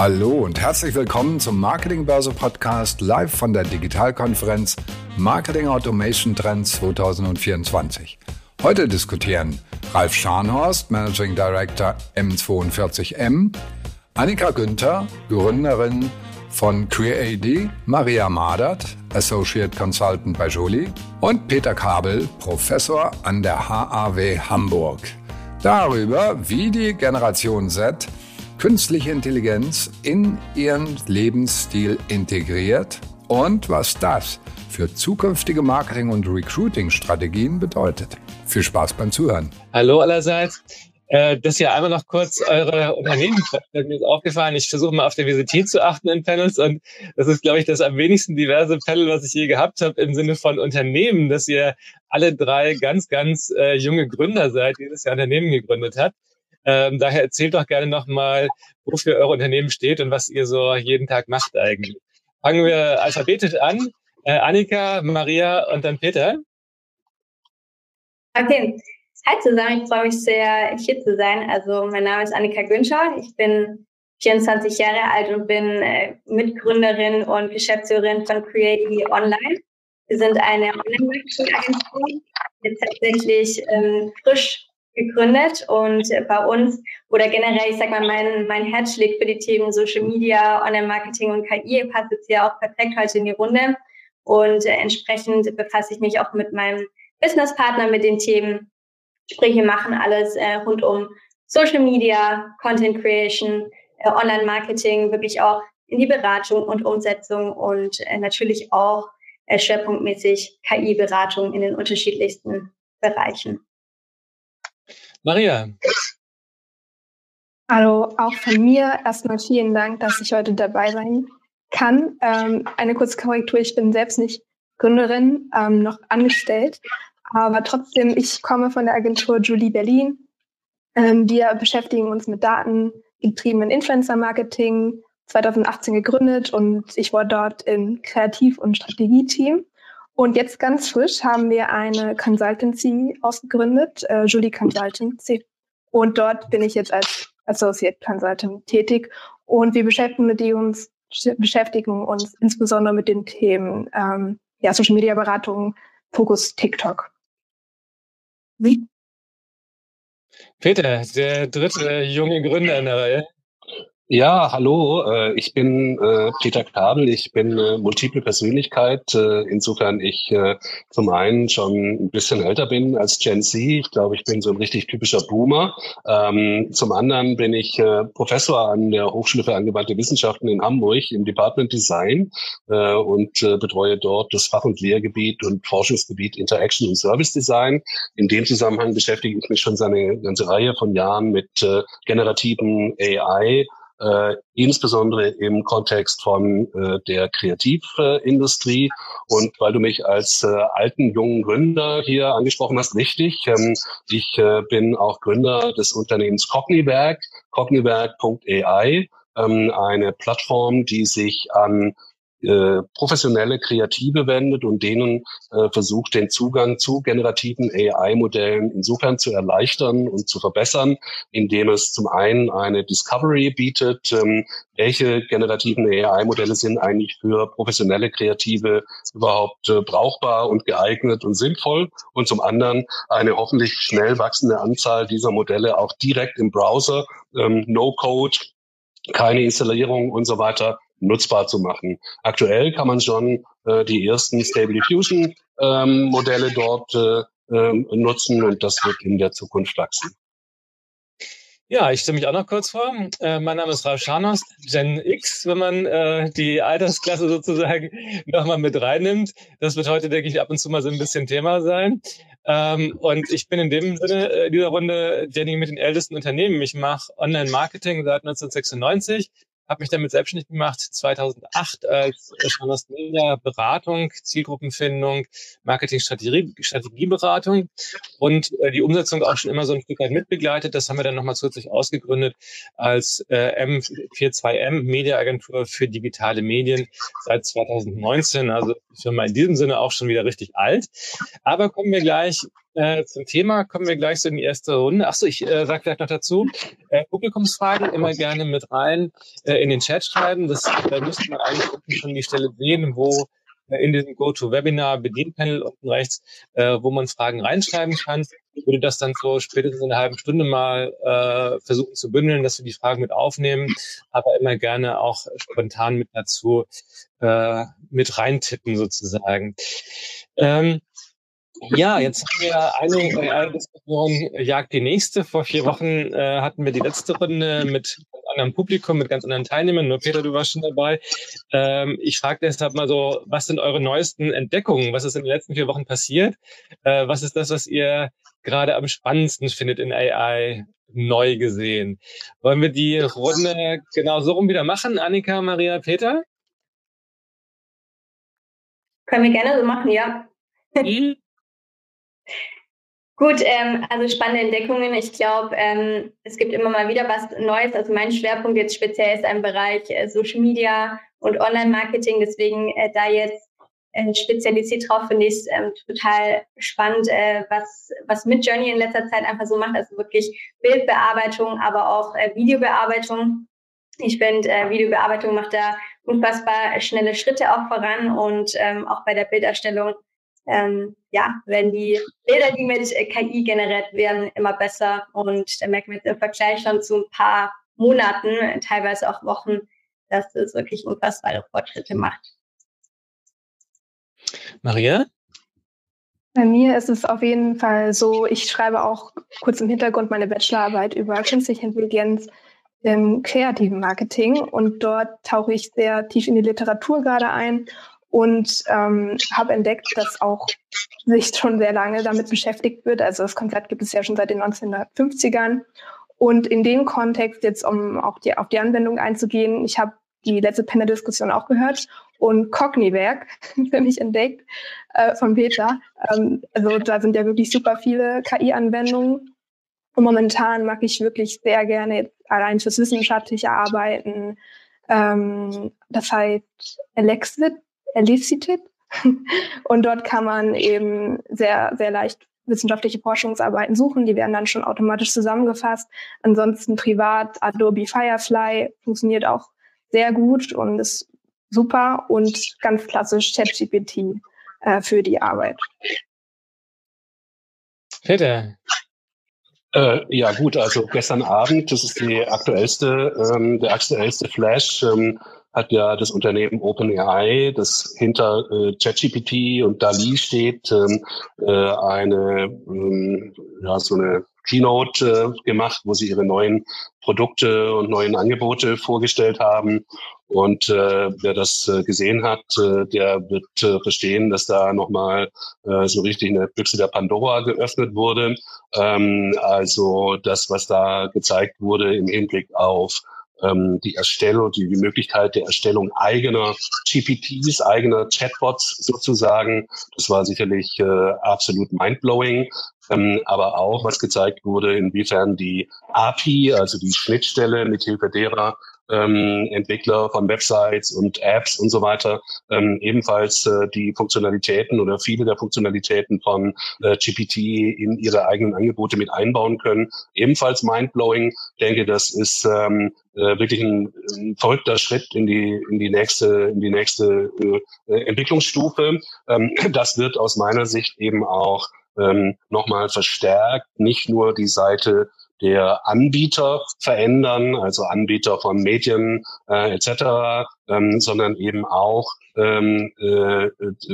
Hallo und herzlich willkommen zum Marketingbörse Podcast live von der Digitalkonferenz Marketing Automation Trends 2024. Heute diskutieren Ralf Scharnhorst, Managing Director M42M, Annika Günther, Gründerin von CreaD, Maria Madert, Associate Consultant bei Jolie und Peter Kabel, Professor an der HAW Hamburg. Darüber, wie die Generation Z künstliche Intelligenz in ihren Lebensstil integriert und was das für zukünftige Marketing- und Recruiting-Strategien bedeutet. Viel Spaß beim Zuhören. Hallo allerseits. Äh, das hier einmal noch kurz eure Unternehmen. Mir ist aufgefallen, ich versuche mal auf Diversität zu achten in Panels und das ist, glaube ich, das am wenigsten diverse Panel, was ich je gehabt habe im Sinne von Unternehmen, dass ihr alle drei ganz, ganz äh, junge Gründer seid, die dieses Jahr Unternehmen gegründet hat. Ähm, daher erzählt doch gerne nochmal, wofür eure Unternehmen steht und was ihr so jeden Tag macht eigentlich. Fangen wir alphabetisch an. Äh, Annika, Maria und dann Peter. Okay. Hi zusammen, ich freue mich sehr, hier zu sein. Also mein Name ist Annika Günscher. Ich bin 24 Jahre alt und bin äh, Mitgründerin und Geschäftsführerin von Create Online. Wir sind eine Online-Marketing-Agentur, die tatsächlich ähm, frisch gegründet und bei uns oder generell, ich sag mal, mein, mein Herz schlägt für die Themen Social Media, Online-Marketing und KI, passt jetzt hier auch perfekt heute in die Runde und äh, entsprechend befasse ich mich auch mit meinem Businesspartner mit den Themen. Sprich, wir machen alles äh, rund um Social Media, Content Creation, äh, Online-Marketing, wirklich auch in die Beratung und Umsetzung und äh, natürlich auch äh, schwerpunktmäßig KI-Beratung in den unterschiedlichsten Bereichen. Maria. Hallo, auch von mir erstmal vielen Dank, dass ich heute dabei sein kann. Ähm, eine kurze Korrektur, ich bin selbst nicht Gründerin, ähm, noch angestellt, aber trotzdem, ich komme von der Agentur Julie Berlin. Ähm, wir beschäftigen uns mit datengetriebenen Influencer-Marketing, 2018 gegründet und ich war dort im Kreativ- und Strategieteam. Und jetzt ganz frisch haben wir eine Consultancy ausgegründet, äh, Julie Consultancy. Und dort bin ich jetzt als Associate Consultant tätig. Und wir beschäftigen uns, beschäftigen uns insbesondere mit den Themen ähm, ja, Social Media Beratung, Fokus TikTok. Wie? Peter, der dritte junge Gründer in der Reihe. Ja, hallo, äh, ich bin äh, Peter Kabel, ich bin äh, multiple Persönlichkeit, insofern ich zum einen schon ein bisschen älter bin als Gen Z, ich glaube, ich bin so ein richtig typischer Boomer. Ähm, zum anderen bin ich Professor an der Hochschule für angewandte Wissenschaften in Hamburg im Department Design und betreue dort das Fach- und Lehrgebiet und Forschungsgebiet Interaction und Service Design. In dem Zusammenhang beschäftige ich mich schon eine ganze Reihe von Jahren mit generativen AI, äh, insbesondere im Kontext von äh, der Kreativindustrie. Und weil du mich als äh, alten, jungen Gründer hier angesprochen hast, richtig, ähm, ich äh, bin auch Gründer des Unternehmens Cogniwerk, cogniwerk.ai, ähm, eine Plattform, die sich an äh, professionelle Kreative wendet und denen äh, versucht, den Zugang zu generativen AI-Modellen insofern zu erleichtern und zu verbessern, indem es zum einen eine Discovery bietet, ähm, welche generativen AI-Modelle sind eigentlich für professionelle Kreative überhaupt äh, brauchbar und geeignet und sinnvoll und zum anderen eine hoffentlich schnell wachsende Anzahl dieser Modelle auch direkt im Browser, ähm, No-Code, keine Installierung und so weiter nutzbar zu machen. Aktuell kann man schon äh, die ersten Stable Diffusion ähm, Modelle dort äh, ähm, nutzen und das wird in der Zukunft wachsen. Ja, ich stelle mich auch noch kurz vor. Äh, mein Name ist Ralf Scharnos, Gen X, wenn man äh, die Altersklasse sozusagen nochmal mit reinnimmt. Das wird heute, denke ich, ab und zu mal so ein bisschen Thema sein. Ähm, und ich bin in dem Sinne äh, dieser Runde derjenige mit den ältesten Unternehmen. Ich mache Online-Marketing seit 1996 habe mich damit selbstständig gemacht 2008 als Journalist Media Beratung, Zielgruppenfindung, Marketing-Strategie, Strategieberatung und äh, die Umsetzung auch schon immer so ein Stück weit mitbegleitet. Das haben wir dann nochmal zusätzlich ausgegründet als äh, M42M Mediaagentur für digitale Medien seit 2019. Also die Firma in diesem Sinne auch schon wieder richtig alt. Aber kommen wir gleich Äh, zum Thema kommen wir gleich so in die erste Runde. Achso, ich äh, sage vielleicht noch dazu, äh, Publikumsfragen immer gerne mit rein äh, in den Chat schreiben. Das da müsste man eigentlich unten schon die Stelle sehen, wo äh, in diesem GoToWebinar Bedienpanel unten rechts, äh, wo man Fragen reinschreiben kann. Ich würde das dann so spätestens in einer halben Stunde mal äh, versuchen zu bündeln, dass wir die Fragen mit aufnehmen, aber immer gerne auch spontan mit dazu mit reintippen sozusagen. Ähm, ja, jetzt haben wir eine, äh, eine Diskussion jagt die nächste. Vor vier Wochen äh, hatten wir die letzte Runde mit anderem Publikum, mit ganz anderen Teilnehmern. Nur Peter, du warst schon dabei. Ähm, ich frage deshalb mal so, was sind eure neuesten Entdeckungen? Was ist in den letzten vier Wochen passiert? Äh, was ist das, was ihr gerade am spannendsten findet in AI neu gesehen? Wollen wir die Runde genau so rum wieder machen? Annika, Maria, Peter? Können wir gerne so machen, ja. Mhm. Gut, ähm, also spannende Entdeckungen. Ich glaube, ähm, es gibt immer mal wieder was Neues. Also mein Schwerpunkt jetzt speziell ist im Bereich äh, Social Media und Online-Marketing. Deswegen äh, da jetzt äh, spezialisiert drauf finde ich es ähm, total spannend, äh, was, was mit Journey in letzter Zeit einfach so macht. Also wirklich Bildbearbeitung, aber auch äh, Videobearbeitung. Ich finde, äh, Videobearbeitung macht da unfassbar schnelle Schritte auch voran und ähm, auch bei der Bilderstellung ähm, ja, werden die Bilder, die mit KI generiert werden, immer besser. Und da merken wir jetzt im Vergleich schon zu ein paar Monaten, teilweise auch Wochen, dass es wirklich unfassbare Fortschritte macht. Maria? Bei mir ist es auf jeden Fall so, ich schreibe auch kurz im Hintergrund meine Bachelorarbeit über künstliche Intelligenz im kreativen Marketing und dort tauche ich sehr tief in die Literatur gerade ein und ähm, habe entdeckt, dass auch sich schon sehr lange damit beschäftigt wird. Also das Konzept gibt es ja schon seit den 1950ern. Und in dem Kontext jetzt, um auch die, auf die Anwendung einzugehen, ich habe die letzte Panel-Diskussion auch gehört und Cogniwerk für mich entdeckt äh, von Peter. Ähm, also da sind ja wirklich super viele KI-Anwendungen. Und momentan mag ich wirklich sehr gerne allein fürs wissenschaftliche Arbeiten. Ähm, das heißt Alexit Elicited. Und dort kann man eben sehr, sehr leicht wissenschaftliche Forschungsarbeiten suchen. Die werden dann schon automatisch zusammengefasst. Ansonsten privat Adobe Firefly funktioniert auch sehr gut und ist super und ganz klassisch ChatGPT äh, für die Arbeit. Peter. Äh, ja gut, also gestern Abend, das ist die aktuellste, ähm, der aktuellste Flash. Ähm, hat ja das Unternehmen OpenAI, das hinter äh, ChatGPT und DALI steht, ähm, äh, eine ähm, ja so eine Keynote äh, gemacht, wo sie ihre neuen Produkte und neuen Angebote vorgestellt haben. Und äh, wer das äh, gesehen hat, äh, der wird äh, verstehen, dass da nochmal äh, so richtig eine Büchse der Pandora geöffnet wurde. Ähm, also das, was da gezeigt wurde im Hinblick auf ähm, die Erstellung, die, die Möglichkeit der Erstellung eigener GPTs, eigener Chatbots sozusagen. Das war sicherlich äh, absolut mindblowing. Ähm, aber auch, was gezeigt wurde, inwiefern die API, also die Schnittstelle, mithilfe derer ähm, Entwickler von Websites und Apps und so weiter ähm, ebenfalls äh, die Funktionalitäten oder viele der Funktionalitäten von äh, GPT in ihre eigenen Angebote mit einbauen können. Ebenfalls mindblowing. Ich denke, das ist ähm, äh, wirklich ein, ein verrückter Schritt in die in die nächste in die nächste äh, Entwicklungsstufe. Ähm, das wird aus meiner Sicht eben auch ähm, nochmal verstärkt, nicht nur die Seite der Anbieter verändern, also Anbieter von Medien äh, etc., ähm, sondern eben auch ähm, äh,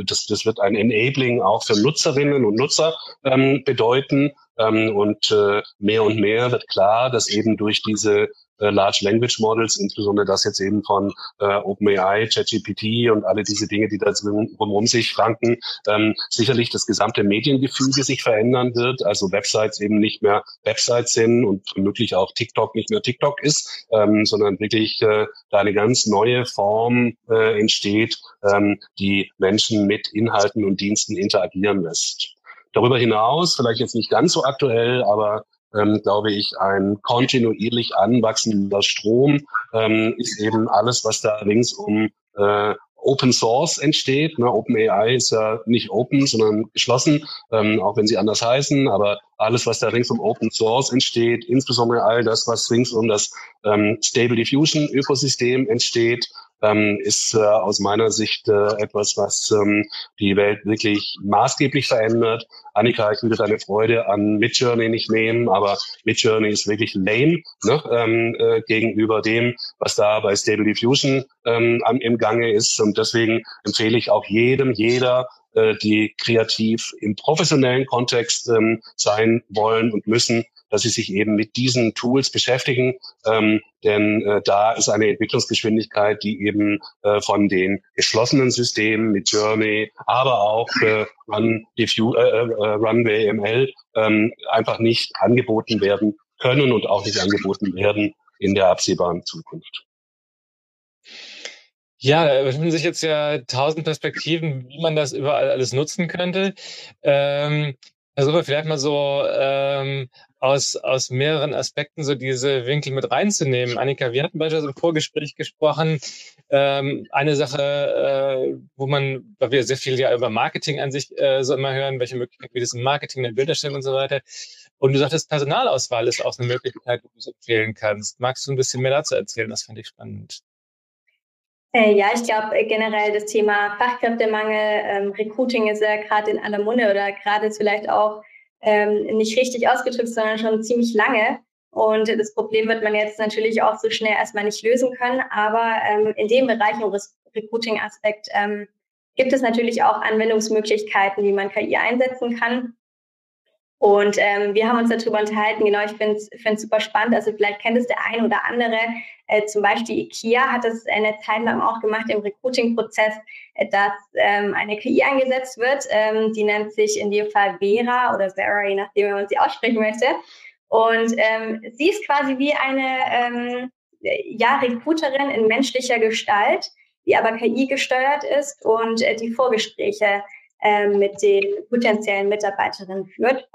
das, das wird ein Enabling auch für Nutzerinnen und Nutzer ähm, bedeuten. Ähm, und äh, mehr und mehr wird klar, dass eben durch diese äh, Large Language Models, insbesondere das jetzt eben von äh, OpenAI, ChatGPT und alle diese Dinge, die da drumherum sich ranken, ähm, sicherlich das gesamte Mediengefüge sich verändern wird, also Websites eben nicht mehr Websites sind und vermutlich auch TikTok nicht mehr TikTok ist, ähm, sondern wirklich äh, da eine ganz neue Form äh, entsteht, ähm, die Menschen mit Inhalten und Diensten interagieren lässt. Darüber hinaus, vielleicht jetzt nicht ganz so aktuell, aber ähm, glaube ich, ein kontinuierlich anwachsender Strom ähm, ist eben alles, was da rings um äh, Open Source entsteht. Ne? Open AI ist ja nicht open, sondern geschlossen, ähm, auch wenn sie anders heißen. Aber alles, was da rings um Open Source entsteht, insbesondere all das, was rings um das ähm, Stable Diffusion Ökosystem entsteht, ähm, ist äh, aus meiner Sicht äh, etwas, was ähm, die Welt wirklich maßgeblich verändert. Annika, ich würde deine Freude an Midjourney nicht nehmen, aber Midjourney ist wirklich lame ne, ähm, äh, gegenüber dem, was da bei Stable Diffusion ähm, im Gange ist. Und deswegen empfehle ich auch jedem, jeder, äh, die kreativ im professionellen Kontext ähm, sein wollen und müssen, dass sie sich eben mit diesen Tools beschäftigen, ähm, denn äh, da ist eine Entwicklungsgeschwindigkeit, die eben äh, von den geschlossenen Systemen mit Journey, aber auch äh, Run, Diffu äh, äh, Runway ML ähm, einfach nicht angeboten werden können und auch nicht angeboten werden in der absehbaren Zukunft. Ja, da öffnen sich jetzt ja tausend Perspektiven, wie man das überall alles nutzen könnte. Ähm, wir vielleicht mal so ähm, aus, aus mehreren Aspekten so diese Winkel mit reinzunehmen. Annika, wir hatten beispielsweise im Vorgespräch gesprochen, ähm, eine Sache, äh, wo man, weil wir sehr viel ja über Marketing an sich äh, so immer hören, welche Möglichkeiten wie das im Marketing, in der Bilderstellung und so weiter. Und du sagtest, Personalauswahl ist auch eine Möglichkeit, wo du es empfehlen kannst. Magst du ein bisschen mehr dazu erzählen? Das fand ich spannend. Äh, ja, ich glaube äh, generell das Thema Fachkräftemangel, ähm, Recruiting ist ja gerade in aller Munde oder gerade vielleicht auch ähm, nicht richtig ausgedrückt, sondern schon ziemlich lange. Und das Problem wird man jetzt natürlich auch so schnell erstmal nicht lösen können. Aber ähm, in dem Bereich im Recruiting-Aspekt ähm, gibt es natürlich auch Anwendungsmöglichkeiten, wie man KI einsetzen kann. Und ähm, wir haben uns darüber unterhalten, genau, ich finde es super spannend. Also vielleicht kennt es der ein oder andere. Äh, zum Beispiel IKEA hat es eine Zeit lang auch gemacht im Recruiting-Prozess, äh, dass ähm, eine KI eingesetzt wird. Ähm, die nennt sich in dem Fall Vera oder Vera, je nachdem, wie man sie aussprechen möchte. Und ähm, sie ist quasi wie eine ähm, ja, Recruiterin in menschlicher Gestalt, die aber KI gesteuert ist und äh, die Vorgespräche äh, mit den potenziellen Mitarbeiterinnen führt.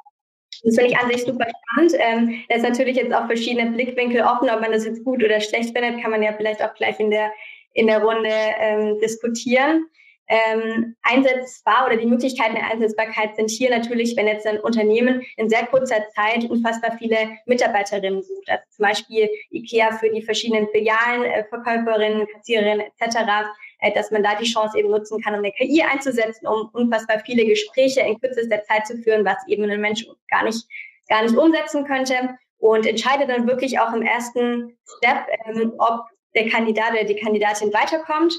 Das finde ich an sich super spannend. Ähm, da ist natürlich jetzt auch verschiedene Blickwinkel offen, ob man das jetzt gut oder schlecht findet, kann man ja vielleicht auch gleich in der, in der Runde ähm, diskutieren. Ähm, einsetzbar oder die Möglichkeiten der Einsetzbarkeit sind hier natürlich, wenn jetzt ein Unternehmen in sehr kurzer Zeit unfassbar viele Mitarbeiterinnen sucht. Also zum Beispiel IKEA für die verschiedenen Filialen, äh, Verkäuferinnen, Kassiererinnen etc., äh, dass man da die Chance eben nutzen kann, um eine KI einzusetzen, um unfassbar viele Gespräche in kürzester Zeit zu führen, was eben ein Mensch gar nicht, gar nicht umsetzen könnte. Und entscheidet dann wirklich auch im ersten Step, ähm, ob der Kandidat oder die Kandidatin weiterkommt.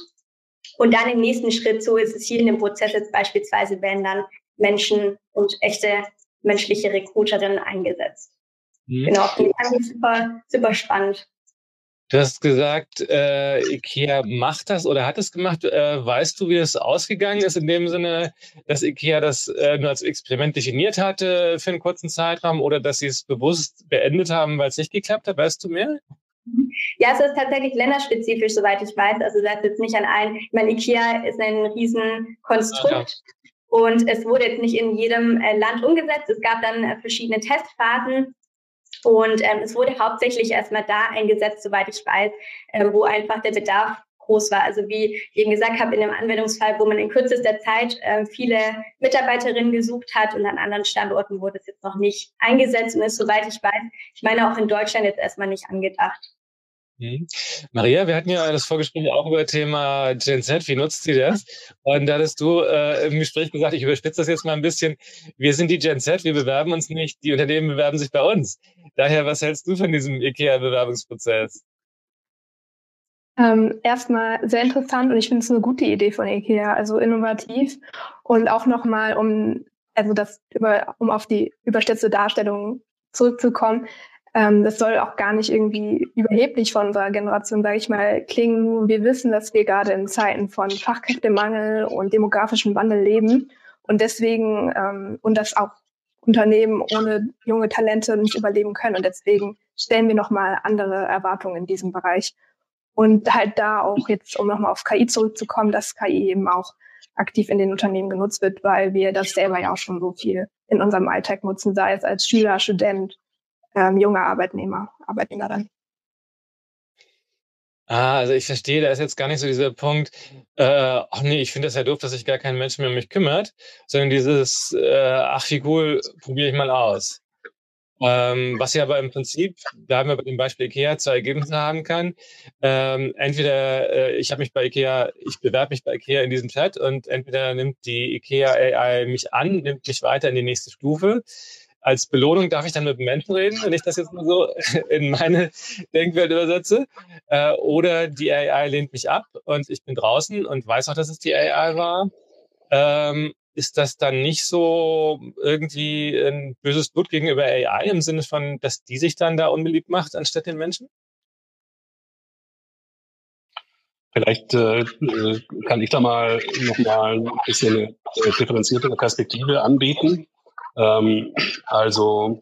Und dann im nächsten Schritt, so ist es hier in dem Prozess jetzt beispielsweise, werden dann Menschen und echte menschliche Recruiterinnen eingesetzt. Mhm. Genau, fand ich super, super spannend. Du hast gesagt, äh, IKEA macht das oder hat es gemacht. Äh, weißt du, wie das ausgegangen ist, in dem Sinne, dass IKEA das äh, nur als Experiment definiert hatte für einen kurzen Zeitraum oder dass sie es bewusst beendet haben, weil es nicht geklappt hat? Weißt du mehr? Ja, es ist tatsächlich länderspezifisch, soweit ich weiß. Also das ist jetzt nicht an allen. Ich meine, IKEA ist ein Riesenkonstrukt. Ah, ja. Und es wurde jetzt nicht in jedem äh, Land umgesetzt. Es gab dann äh, verschiedene Testphasen und ähm, es wurde hauptsächlich erstmal da eingesetzt, soweit ich weiß, äh, wo einfach der Bedarf groß war. Also wie ich eben gesagt habe, in einem Anwendungsfall, wo man in kürzester Zeit äh, viele Mitarbeiterinnen gesucht hat und an anderen Standorten wurde es jetzt noch nicht eingesetzt und ist, soweit ich weiß, ich meine auch in Deutschland jetzt erstmal nicht angedacht. Mhm. Maria, wir hatten ja das Vorgespräch auch über Thema Gen Z. Wie nutzt sie das? Und da hattest du äh, im Gespräch gesagt, ich überspitze das jetzt mal ein bisschen. Wir sind die Gen Z, wir bewerben uns nicht, die Unternehmen bewerben sich bei uns. Daher, was hältst du von diesem IKEA-Bewerbungsprozess? Ähm, erstmal sehr interessant und ich finde es eine gute Idee von IKEA, also innovativ und auch nochmal, um also um auf die überstützte Darstellung zurückzukommen, ähm, das soll auch gar nicht irgendwie überheblich von unserer Generation, sage ich mal, klingen. Wir wissen, dass wir gerade in Zeiten von Fachkräftemangel und demografischem Wandel leben und deswegen ähm, und dass auch Unternehmen ohne junge Talente nicht überleben können und deswegen stellen wir nochmal andere Erwartungen in diesem Bereich. Und halt da auch jetzt, um nochmal auf KI zurückzukommen, dass KI eben auch aktiv in den Unternehmen genutzt wird, weil wir das selber ja auch schon so viel in unserem Alltag nutzen, sei es als Schüler, Student ähm, junge Arbeitnehmer, Arbeitnehmerin. Ah, also ich verstehe, da ist jetzt gar nicht so dieser Punkt, äh, ach nee, ich finde das ja doof, dass sich gar kein Mensch mehr um mich kümmert, sondern dieses, äh, ach wie cool, probiere ich mal aus. Ähm, was ja aber im Prinzip, da haben wir bei dem Beispiel IKEA zwei Ergebnisse haben kann. Ähm, entweder äh, ich habe mich bei IKEA, ich bewerbe mich bei IKEA in diesem Chat und entweder nimmt die IKEA AI mich an, nimmt mich weiter in die nächste Stufe als Belohnung darf ich dann mit Menschen reden, wenn ich das jetzt mal so in meine Denkwelt übersetze. Äh, oder die AI lehnt mich ab und ich bin draußen und weiß auch, dass es die AI war. Ähm, ist das dann nicht so irgendwie ein böses Blut gegenüber AI im Sinne von, dass die sich dann da unbeliebt macht anstatt den Menschen? Vielleicht äh, kann ich da mal nochmal ein bisschen eine differenziertere Perspektive anbieten. Ähm, also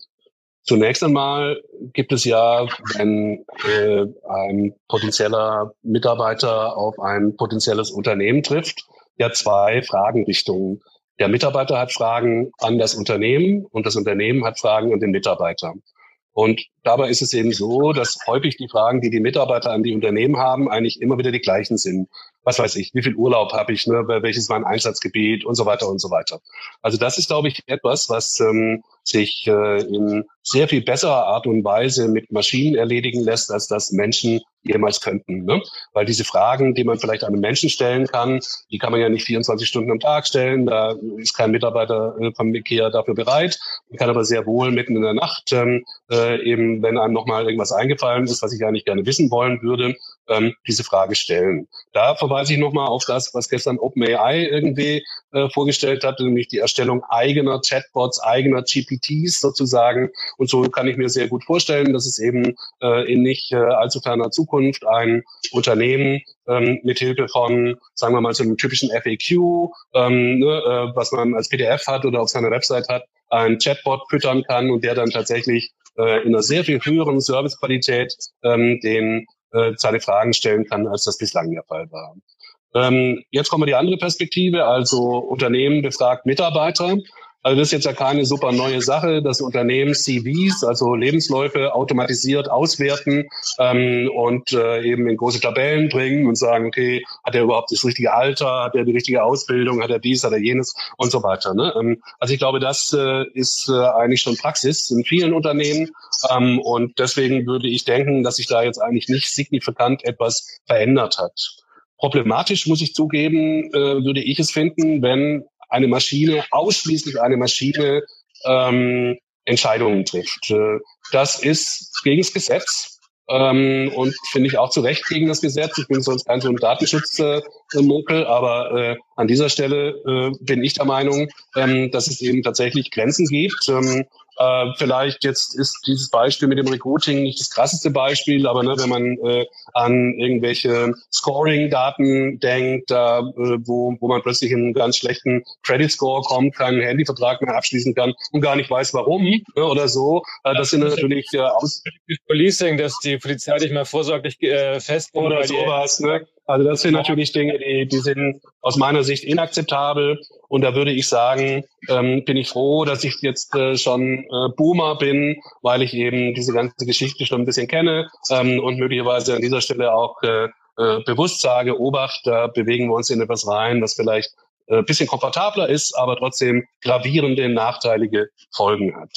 zunächst einmal gibt es ja, wenn äh, ein potenzieller Mitarbeiter auf ein potenzielles Unternehmen trifft, ja zwei Fragenrichtungen. Der Mitarbeiter hat Fragen an das Unternehmen und das Unternehmen hat Fragen an den Mitarbeiter. Und dabei ist es eben so, dass häufig die Fragen, die die Mitarbeiter an die Unternehmen haben, eigentlich immer wieder die gleichen sind was weiß ich, wie viel Urlaub habe ich, ne, welches mein Einsatzgebiet und so weiter und so weiter. Also das ist, glaube ich, etwas, was ähm, sich äh, in sehr viel besserer Art und Weise mit Maschinen erledigen lässt, als das Menschen jemals könnten. Ne? Weil diese Fragen, die man vielleicht einem Menschen stellen kann, die kann man ja nicht 24 Stunden am Tag stellen. Da ist kein Mitarbeiter äh, vom IKEA dafür bereit. Man kann aber sehr wohl mitten in der Nacht, ähm, äh, eben wenn einem nochmal irgendwas eingefallen ist, was ich eigentlich gerne wissen wollen würde, ähm, diese Frage stellen. Da verweise ich nochmal auf das, was gestern OpenAI irgendwie äh, vorgestellt hat, nämlich die Erstellung eigener Chatbots, eigener GPTs sozusagen. Und so kann ich mir sehr gut vorstellen, dass es eben äh, in nicht äh, allzu ferner Zukunft ein Unternehmen ähm, mithilfe von, sagen wir mal, so einem typischen FAQ, ähm, ne, äh, was man als PDF hat oder auf seiner Website hat, ein Chatbot füttern kann und der dann tatsächlich äh, in einer sehr viel höheren Servicequalität ähm, den äh, seine Fragen stellen kann, als das bislang der Fall war. Ähm, jetzt kommen wir die andere Perspektive, also Unternehmen befragt Mitarbeiter. Also das ist jetzt ja keine super neue Sache, dass Unternehmen CVs, also Lebensläufe, automatisiert auswerten ähm, und äh, eben in große Tabellen bringen und sagen, okay, hat er überhaupt das richtige Alter, hat er die richtige Ausbildung, hat er dies, hat er jenes und so weiter. Ne? Ähm, also ich glaube, das äh, ist äh, eigentlich schon Praxis in vielen Unternehmen ähm, und deswegen würde ich denken, dass sich da jetzt eigentlich nicht signifikant etwas verändert hat. Problematisch muss ich zugeben, äh, würde ich es finden, wenn eine Maschine, ausschließlich eine Maschine ähm, Entscheidungen trifft. Äh, das ist gegen das Gesetz ähm, und finde ich auch zu Recht gegen das Gesetz. Ich bin sonst kein so ein Datenschutzmokel, äh, aber äh, an dieser Stelle äh, bin ich der Meinung, ähm, dass es eben tatsächlich Grenzen gibt. Ähm, äh, vielleicht jetzt ist dieses Beispiel mit dem Recruiting nicht das krasseste Beispiel, aber ne, wenn man äh, an irgendwelche Scoring-Daten denkt, äh, wo, wo man plötzlich in einen ganz schlechten Credit Score kommt, keinen Handyvertrag mehr abschließen kann und gar nicht weiß, warum ne, oder so, äh, das sind natürlich äh, aus Policing, dass die Polizei dich mal vorsorglich äh, fest oder sowas. Ne? Also das sind natürlich Dinge, die, die sind aus meiner Sicht inakzeptabel. Und da würde ich sagen, ähm, bin ich froh, dass ich jetzt äh, schon äh, Boomer bin, weil ich eben diese ganze Geschichte schon ein bisschen kenne ähm, und möglicherweise an dieser Stelle auch äh, äh, bewusst sage, Obacht, da bewegen wir uns in etwas rein, was vielleicht äh, bisschen komfortabler ist, aber trotzdem gravierende, nachteilige Folgen hat.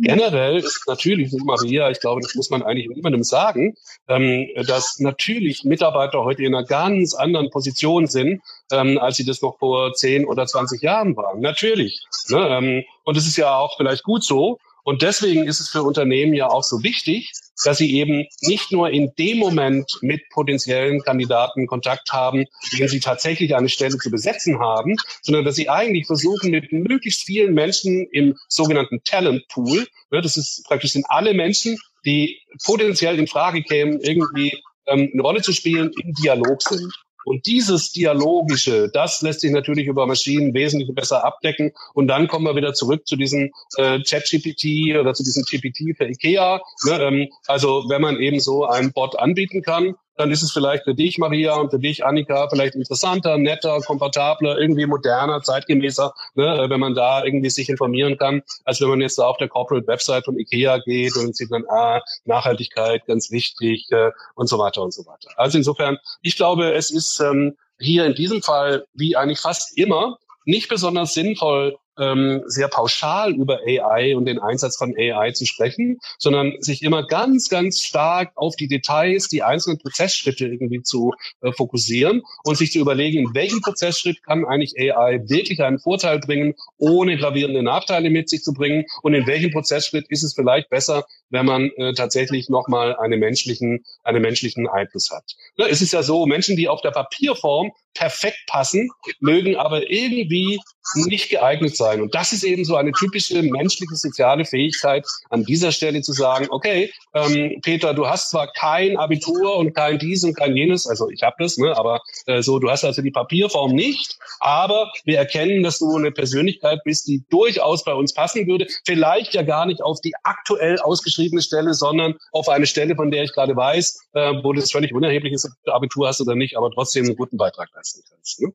Generell ist natürlich, Maria, ich glaube, das muss man eigentlich niemandem sagen, ähm, dass natürlich Mitarbeiter heute in einer ganz anderen Position sind, ähm, als sie das noch vor 10 oder 20 Jahren waren. Natürlich. Ne? Ähm, und es ist ja auch vielleicht gut so. Und deswegen ist es für Unternehmen ja auch so wichtig, dass sie eben nicht nur in dem Moment mit potenziellen Kandidaten Kontakt haben, wenn sie tatsächlich eine Stelle zu besetzen haben, sondern dass sie eigentlich versuchen, mit möglichst vielen Menschen im sogenannten Talent Pool, das ist praktisch sind alle Menschen, die potenziell in Frage kämen, irgendwie ähm, eine Rolle zu spielen, im Dialog sind. Und dieses Dialogische, das lässt sich natürlich über Maschinen wesentlich besser abdecken. Und dann kommen wir wieder zurück zu diesem äh, Chat-GPT oder zu diesem GPT für IKEA. Ne? Ähm, also wenn man eben so einen Bot anbieten kann, dann ist es vielleicht für dich, Maria, und für dich, Annika, vielleicht interessanter, netter, komfortabler, irgendwie moderner, zeitgemäßer, ne, wenn man da irgendwie sich informieren kann, als wenn man jetzt da auf der Corporate Website von IKEA geht und sieht dann, ah, Nachhaltigkeit, ganz wichtig äh, und so weiter und so weiter. Also insofern, ich glaube, es ist ähm, hier in diesem Fall, wie eigentlich fast immer, nicht besonders sinnvoll, ähm, sehr pauschal über AI und den Einsatz von AI zu sprechen, sondern sich immer ganz, ganz stark auf die Details, die einzelnen Prozessschritte irgendwie zu äh, fokussieren und sich zu überlegen, in welchem Prozessschritt kann eigentlich AI wirklich einen Vorteil bringen, ohne gravierende Nachteile mit sich zu bringen und in welchem Prozessschritt ist es vielleicht besser, wenn man äh, tatsächlich nochmal einen menschlichen, einen menschlichen Einfluss hat. Ne, es ist ja so, Menschen, die auf der Papierform perfekt passen, mögen aber irgendwie nicht geeignet sein. Und das ist eben so eine typische menschliche soziale Fähigkeit, an dieser Stelle zu sagen, okay, ähm, Peter, du hast zwar kein Abitur und kein dies und kein jenes, also ich habe das, ne, aber äh, so, du hast also die Papierform nicht, aber wir erkennen, dass du eine Persönlichkeit bist, die durchaus bei uns passen würde, vielleicht ja gar nicht auf die aktuell ausgeschriebene Stelle, sondern auf eine Stelle, von der ich gerade weiß, äh, wo das völlig unerheblich ist, ob du Abitur hast oder nicht, aber trotzdem einen guten Beitrag leisten kannst. Ne?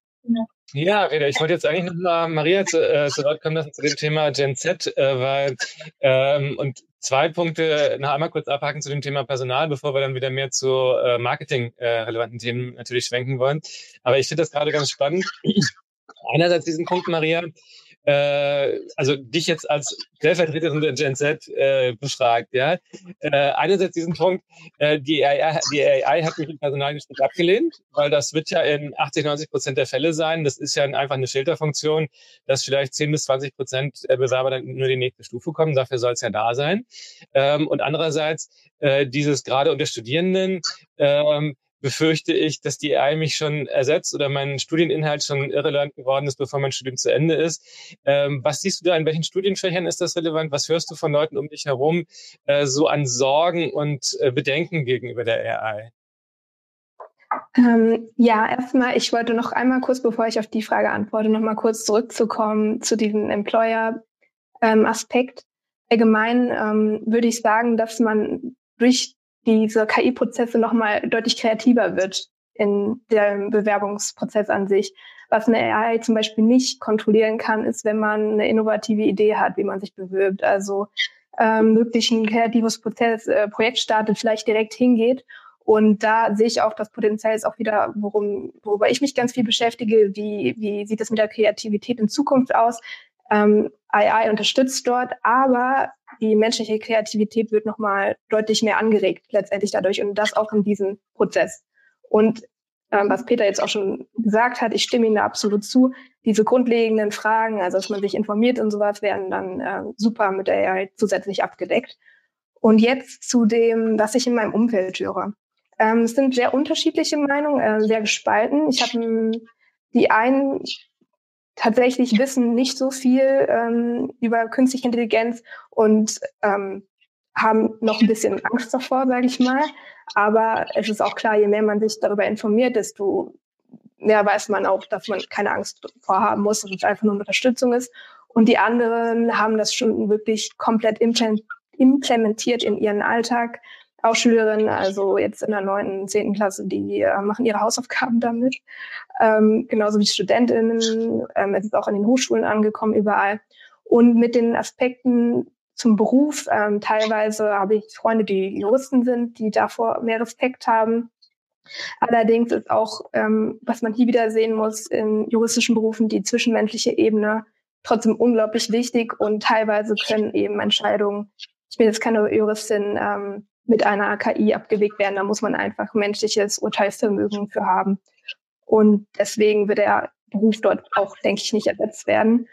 Ja, Reda, ich wollte jetzt eigentlich noch mal Maria zu, äh, zu Wort kommen lassen zu dem Thema Gen Z, äh, weil ähm, und zwei Punkte noch einmal kurz abhaken zu dem Thema Personal, bevor wir dann wieder mehr zu äh, Marketing-relevanten äh, Themen natürlich schwenken wollen. Aber ich finde das gerade ganz spannend. Einerseits diesen Punkt, Maria, äh, also dich jetzt als Stellvertreterin der Gen Z äh, befragt, ja. Äh, einerseits diesen Punkt, äh, die, AI, die AI hat mich im Personalgespräch abgelehnt, weil das wird ja in 80, 90 Prozent der Fälle sein. Das ist ja einfach eine Filterfunktion, dass vielleicht 10 bis 20 Prozent Bewerber dann nur die nächste Stufe kommen. Dafür soll es ja da sein. Ähm, und andererseits äh, dieses gerade unter Studierenden, ähm, befürchte ich, dass die AI mich schon ersetzt oder mein Studieninhalt schon irrelevant geworden ist, bevor mein Studium zu Ende ist. Ähm, was siehst du da, in welchen Studienfächern ist das relevant? Was hörst du von Leuten um dich herum äh, so an Sorgen und äh, Bedenken gegenüber der AI? Ähm, ja, erstmal, ich wollte noch einmal kurz, bevor ich auf die Frage antworte, noch mal kurz zurückzukommen zu diesem Employer-Aspekt. Ähm, Allgemein ähm, würde ich sagen, dass man durch diese KI-Prozesse nochmal deutlich kreativer wird in dem Bewerbungsprozess an sich. Was eine AI zum Beispiel nicht kontrollieren kann, ist, wenn man eine innovative Idee hat, wie man sich bewirbt. Also ähm, wirklich ein kreatives Prozess, äh, Projekt startet, vielleicht direkt hingeht. Und da sehe ich auch das Potenzial ist auch wieder, worum, worüber ich mich ganz viel beschäftige. Wie, wie sieht es mit der Kreativität in Zukunft aus? Ähm, AI unterstützt dort, aber die menschliche Kreativität wird nochmal deutlich mehr angeregt letztendlich dadurch und das auch in diesem Prozess. Und ähm, was Peter jetzt auch schon gesagt hat, ich stimme Ihnen da absolut zu, diese grundlegenden Fragen, also dass man sich informiert und sowas, werden dann äh, super mit der AI zusätzlich abgedeckt. Und jetzt zu dem, was ich in meinem Umfeld höre. Ähm, es sind sehr unterschiedliche Meinungen, äh, sehr gespalten. Ich habe die einen tatsächlich wissen nicht so viel ähm, über künstliche Intelligenz und ähm, haben noch ein bisschen Angst davor, sage ich mal. Aber es ist auch klar, je mehr man sich darüber informiert, desto mehr weiß man auch, dass man keine Angst vorhaben muss, dass es einfach nur eine Unterstützung ist. Und die anderen haben das schon wirklich komplett implementiert in ihren Alltag auch Schülerinnen, also jetzt in der neunten, zehnten Klasse, die äh, machen ihre Hausaufgaben damit. Ähm, genauso wie Studentinnen. Ähm, es ist auch an den Hochschulen angekommen, überall. Und mit den Aspekten zum Beruf, ähm, teilweise habe ich Freunde, die Juristen sind, die davor mehr Respekt haben. Allerdings ist auch, ähm, was man hier wieder sehen muss, in juristischen Berufen die zwischenmenschliche Ebene trotzdem unglaublich wichtig und teilweise können eben Entscheidungen, ich bin jetzt keine Juristin, ähm, mit einer KI abgewegt werden. Da muss man einfach menschliches Urteilsvermögen für haben. Und deswegen wird der Beruf dort auch, denke ich, nicht ersetzt werden.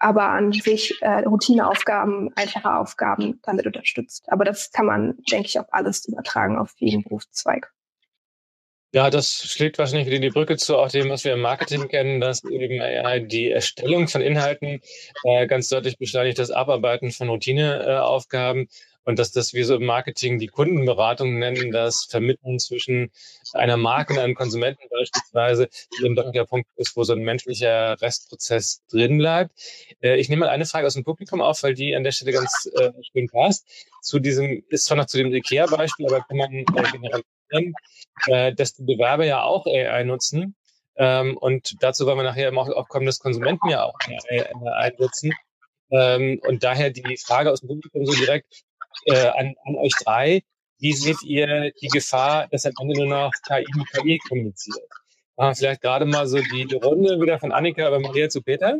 Aber an sich äh, Routineaufgaben, einfache Aufgaben damit unterstützt. Aber das kann man, denke ich, auf alles übertragen, auf jeden Berufszweig. Ja, das schlägt wahrscheinlich wieder die Brücke zu auch dem, was wir im Marketing kennen, dass eben ja, die Erstellung von Inhalten äh, ganz deutlich beschleunigt das Abarbeiten von Routineaufgaben und dass das wir so im Marketing die Kundenberatung nennen, das Vermitteln zwischen einer Marke und einem Konsumenten beispielsweise, doch der Punkt ist, wo so ein menschlicher Restprozess drin bleibt. Äh, ich nehme mal eine Frage aus dem Publikum auf, weil die an der Stelle ganz äh, schön passt. Zu diesem, ist zwar noch zu dem IKEA-Beispiel, aber kann man äh, ähm, äh, dass die Bewerber ja auch AI nutzen. Ähm, und dazu wollen wir nachher auch kommen, dass Konsumenten ja auch AI einsetzen. Ähm, und daher die Frage aus dem Publikum so direkt äh, an, an euch drei. Wie seht ihr die Gefahr, dass am Ende nur noch KI mit KI kommuniziert? Machen wir vielleicht gerade mal so die, Runde wieder von Annika über Maria zu Peter.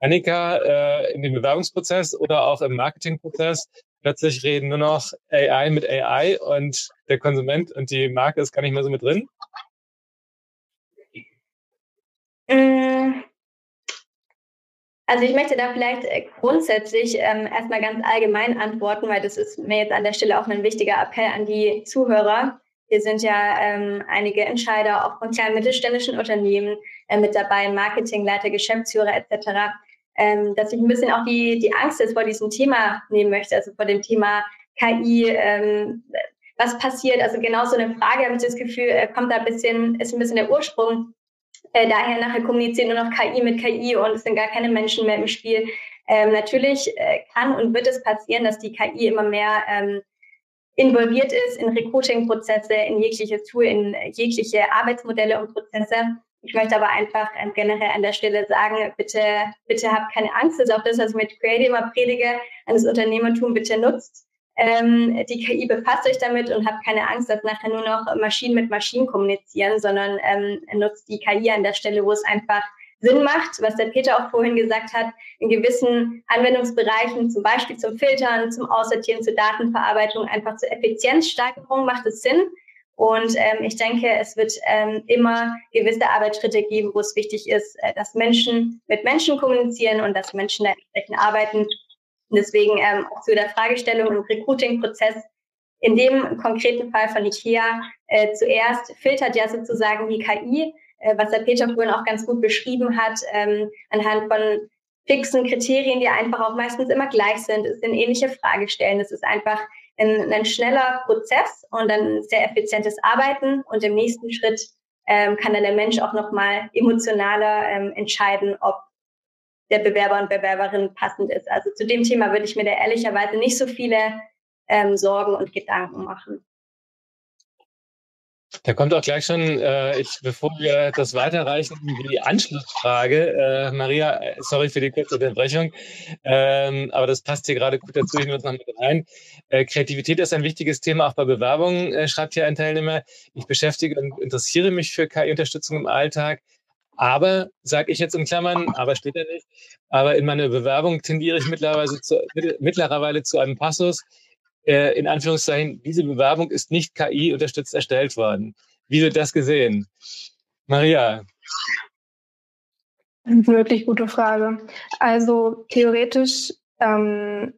Annika, äh, in dem Bewerbungsprozess oder auch im Marketingprozess, plötzlich reden nur noch AI mit AI und der Konsument und die Marke ist gar nicht mehr so mit drin? Mm. Also ich möchte da vielleicht äh, grundsätzlich ähm, erstmal ganz allgemein antworten, weil das ist mir jetzt an der Stelle auch ein wichtiger Appell an die Zuhörer. Hier sind ja ähm, einige Entscheider auch von kleinen mittelständischen Unternehmen äh, mit dabei, Marketingleiter, Geschäftsführer etc ähm, dass ich ein bisschen auch die, die Angst jetzt vor diesem Thema nehmen möchte, also vor dem Thema KI, ähm, was passiert, also genau so eine Frage, habe ich das Gefühl, äh, kommt da ein bisschen, ist ein bisschen der Ursprung. Äh, daher nachher kommunizieren nur noch KI mit KI und es sind gar keine Menschen mehr im Spiel. Ähm, natürlich äh, kann und wird es passieren, dass die KI immer mehr ähm, involviert ist in Recruiting-Prozesse, in jegliche Tool, in jegliche Arbeitsmodelle und Prozesse. Ich möchte aber einfach ähm, generell an der Stelle sagen, bitte, bitte habt keine Angst. Das ist auch das, was ich mit Creative immer predige, an das Unternehmertum bitte nutzt. Ähm, die KI befasst euch damit und habt keine Angst, dass nachher nur noch Maschinen mit Maschinen kommunizieren, sondern ähm, nutzt die KI an der Stelle, wo es einfach Sinn macht, was der Peter auch vorhin gesagt hat, in gewissen Anwendungsbereichen, zum Beispiel zum Filtern, zum Aussortieren, zur Datenverarbeitung, einfach zur Effizienzsteigerung macht es Sinn. Und ähm, ich denke, es wird ähm, immer gewisse Arbeitsschritte geben, wo es wichtig ist, äh, dass Menschen mit Menschen kommunizieren und dass Menschen da entsprechend arbeiten. Und deswegen ähm, auch zu der Fragestellung im Recruiting-Prozess. In dem konkreten Fall von IKEA äh, zuerst filtert ja sozusagen die KI, äh, was der Peter vorhin auch ganz gut beschrieben hat, ähm, anhand von fixen Kriterien, die einfach auch meistens immer gleich sind. Es sind ähnliche Fragestellen. Es ist einfach ein, ein schneller Prozess und ein sehr effizientes Arbeiten. Und im nächsten Schritt ähm, kann dann der Mensch auch nochmal emotionaler ähm, entscheiden, ob der Bewerber und Bewerberin passend ist. Also zu dem Thema würde ich mir da ehrlicherweise nicht so viele ähm, Sorgen und Gedanken machen. Da kommt auch gleich schon, äh, ich, bevor wir das weiterreichen, die Anschlussfrage. Äh, Maria, äh, sorry für die kurze Unterbrechung, ähm, aber das passt hier gerade gut dazu. Ich nehme das noch mit rein. Äh, Kreativität ist ein wichtiges Thema auch bei Bewerbungen, äh, schreibt hier ein Teilnehmer. Ich beschäftige und interessiere mich für KI-Unterstützung im Alltag. Aber, sage ich jetzt in Klammern, aber steht da nicht, aber in meiner Bewerbung tendiere ich mittlerweile zu, mittlerweile zu einem Passus, äh, in Anführungszeichen, diese Bewerbung ist nicht KI-unterstützt erstellt worden. Wie wird das gesehen? Maria. Wirklich gute Frage. Also theoretisch, ähm,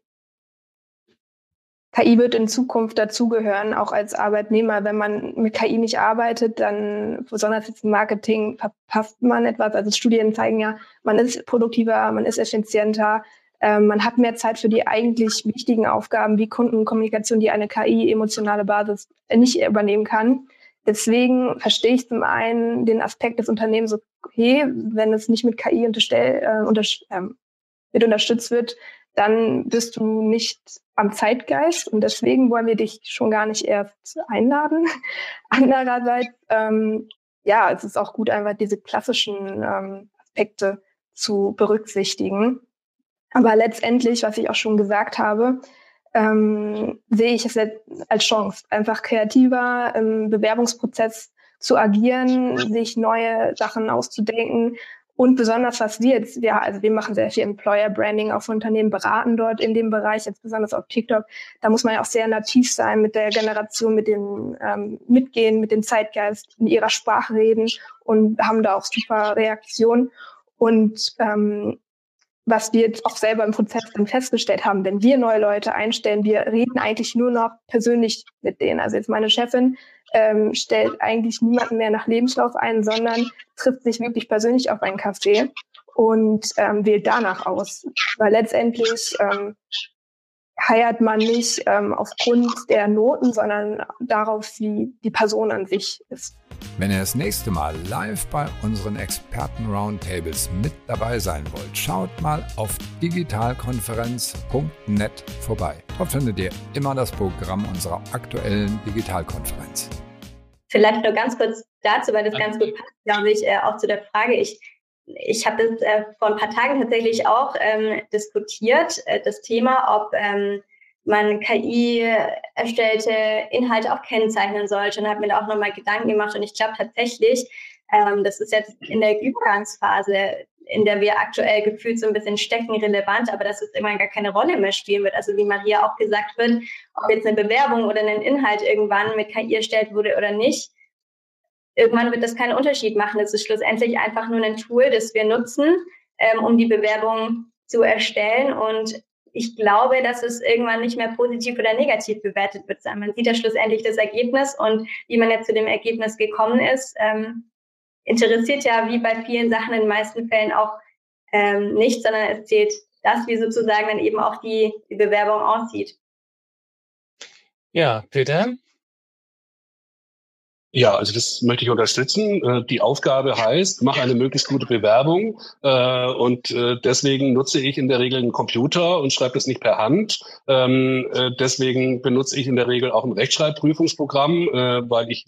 KI wird in Zukunft dazugehören, auch als Arbeitnehmer. Wenn man mit KI nicht arbeitet, dann, besonders jetzt im Marketing, verpasst man etwas. Also Studien zeigen ja, man ist produktiver, man ist effizienter, ähm, man hat mehr Zeit für die eigentlich wichtigen Aufgaben wie Kundenkommunikation, die eine KI emotionale Basis nicht übernehmen kann. Deswegen verstehe ich zum einen den Aspekt des Unternehmens, okay, wenn es nicht mit KI äh, unter, ähm, mit unterstützt wird, dann bist du nicht am Zeitgeist und deswegen wollen wir dich schon gar nicht erst einladen. Andererseits, ähm, ja, es ist auch gut, einfach diese klassischen ähm, Aspekte zu berücksichtigen. Aber letztendlich, was ich auch schon gesagt habe, ähm, sehe ich es als Chance, einfach kreativer im Bewerbungsprozess zu agieren, sich neue Sachen auszudenken und besonders was wir jetzt, ja, also wir machen sehr viel Employer Branding auf Unternehmen, beraten dort in dem Bereich, jetzt besonders auf TikTok. Da muss man ja auch sehr nativ sein mit der Generation, mit dem ähm, Mitgehen, mit dem Zeitgeist, in ihrer Sprache reden und haben da auch super Reaktionen. Und ähm, was wir jetzt auch selber im Prozess dann festgestellt haben, wenn wir neue Leute einstellen, wir reden eigentlich nur noch persönlich mit denen. Also jetzt meine Chefin ähm, stellt eigentlich niemanden mehr nach Lebenslauf ein, sondern trifft sich wirklich persönlich auf einen Café und ähm, wählt danach aus. Weil letztendlich ähm, heiert man nicht ähm, aufgrund der Noten, sondern darauf, wie die Person an sich ist. Wenn ihr das nächste Mal live bei unseren Experten-Roundtables mit dabei sein wollt, schaut mal auf digitalkonferenz.net vorbei. Dort findet ihr immer das Programm unserer aktuellen Digitalkonferenz. vielleicht nur ganz kurz dazu, weil das ganz gut passt, glaube ich, äh, auch zu der Frage. Ich, ich habe das äh, vor ein paar Tagen tatsächlich auch ähm, diskutiert, äh, das Thema, ob ähm, man KI erstellte Inhalte auch kennzeichnen sollte und habe mir da auch nochmal Gedanken gemacht. Und ich glaube tatsächlich, ähm, das ist jetzt in der Übergangsphase, in der wir aktuell gefühlt so ein bisschen stecken, relevant, aber dass es immer gar keine Rolle mehr spielen wird. Also wie Maria auch gesagt wird, ob jetzt eine Bewerbung oder ein Inhalt irgendwann mit KI erstellt wurde oder nicht, irgendwann wird das keinen Unterschied machen. Es ist schlussendlich einfach nur ein Tool, das wir nutzen, ähm, um die Bewerbung zu erstellen. Und ich glaube, dass es irgendwann nicht mehr positiv oder negativ bewertet wird. Man sieht ja schlussendlich das Ergebnis und wie man jetzt zu dem Ergebnis gekommen ist, ähm, interessiert ja wie bei vielen Sachen in den meisten Fällen auch ähm, nicht, sondern es zählt das, wie sozusagen dann eben auch die, die Bewerbung aussieht. Ja, Peter? Ja, also das möchte ich unterstützen. Äh, die Aufgabe heißt, mach eine möglichst gute Bewerbung äh, und äh, deswegen nutze ich in der Regel einen Computer und schreibe das nicht per Hand. Ähm, deswegen benutze ich in der Regel auch ein Rechtschreibprüfungsprogramm, weil ich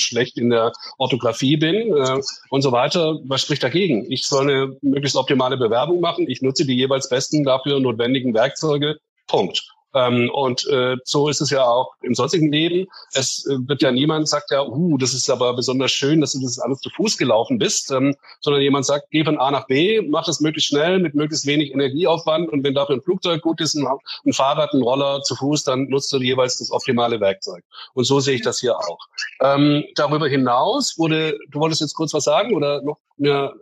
schlecht in der Orthographie bin und so weiter. Was spricht dagegen? Ich soll eine möglichst optimale Bewerbung machen. Ich nutze die jeweils besten dafür notwendigen Werkzeuge. Punkt. Ähm, und äh, so ist es ja auch im sonstigen Leben. Es äh, wird ja niemand sagt ja, uh, das ist aber besonders schön, dass du das alles zu Fuß gelaufen bist, ähm, sondern jemand sagt, geh von A nach B, mach das möglichst schnell mit möglichst wenig Energieaufwand und wenn dafür ein Flugzeug gut ist, ein, ein Fahrrad, ein Roller zu Fuß, dann nutzt du jeweils das optimale Werkzeug. Und so sehe ich das hier auch. Ähm, darüber hinaus wurde, du wolltest jetzt kurz was sagen oder noch? Ja,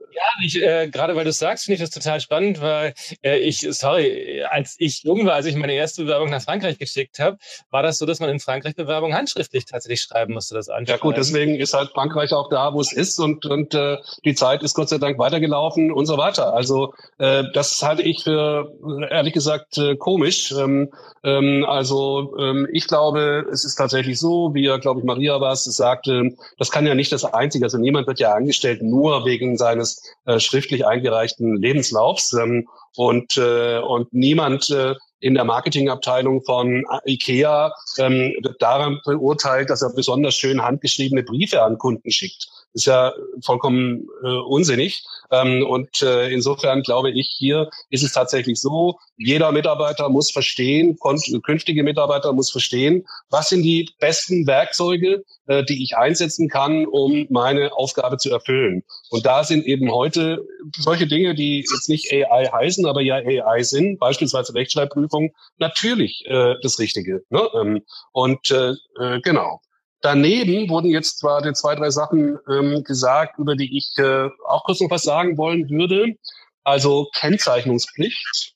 ich, äh, gerade weil du sagst, finde ich das total spannend, weil äh, ich, sorry, als ich jung war, als ich meine erste Bewerbung nach Frankreich geschickt habe, war das so, dass man in Frankreich Bewerbung handschriftlich tatsächlich schreiben musste, das Ja gut, deswegen ist halt Frankreich auch da, wo es ist und, und äh, die Zeit ist Gott sei Dank weitergelaufen und so weiter. Also äh, das halte ich für, ehrlich gesagt, äh, komisch. Ähm, ähm, also ähm, ich glaube, es ist tatsächlich so, wie ja, glaube ich, Maria war es sagte, das kann ja nicht das Einzige, also niemand wird ja angestellt nur wegen seines äh, schriftlich eingereichten Lebenslaufs ähm, und, äh, und niemand äh, in der Marketingabteilung von IKEA ähm, daran beurteilt, dass er besonders schön handgeschriebene Briefe an Kunden schickt ist ja vollkommen äh, unsinnig. Ähm, und äh, insofern glaube ich, hier ist es tatsächlich so, jeder Mitarbeiter muss verstehen, künftige Mitarbeiter muss verstehen, was sind die besten Werkzeuge, äh, die ich einsetzen kann, um meine Aufgabe zu erfüllen. Und da sind eben heute solche Dinge, die jetzt nicht AI heißen, aber ja AI sind, beispielsweise Rechtschreibprüfung, natürlich äh, das Richtige. Ne? Ähm, und äh, äh genau. Daneben wurden jetzt zwar die zwei, drei Sachen ähm, gesagt, über die ich äh, auch kurz noch was sagen wollen würde. Also Kennzeichnungspflicht.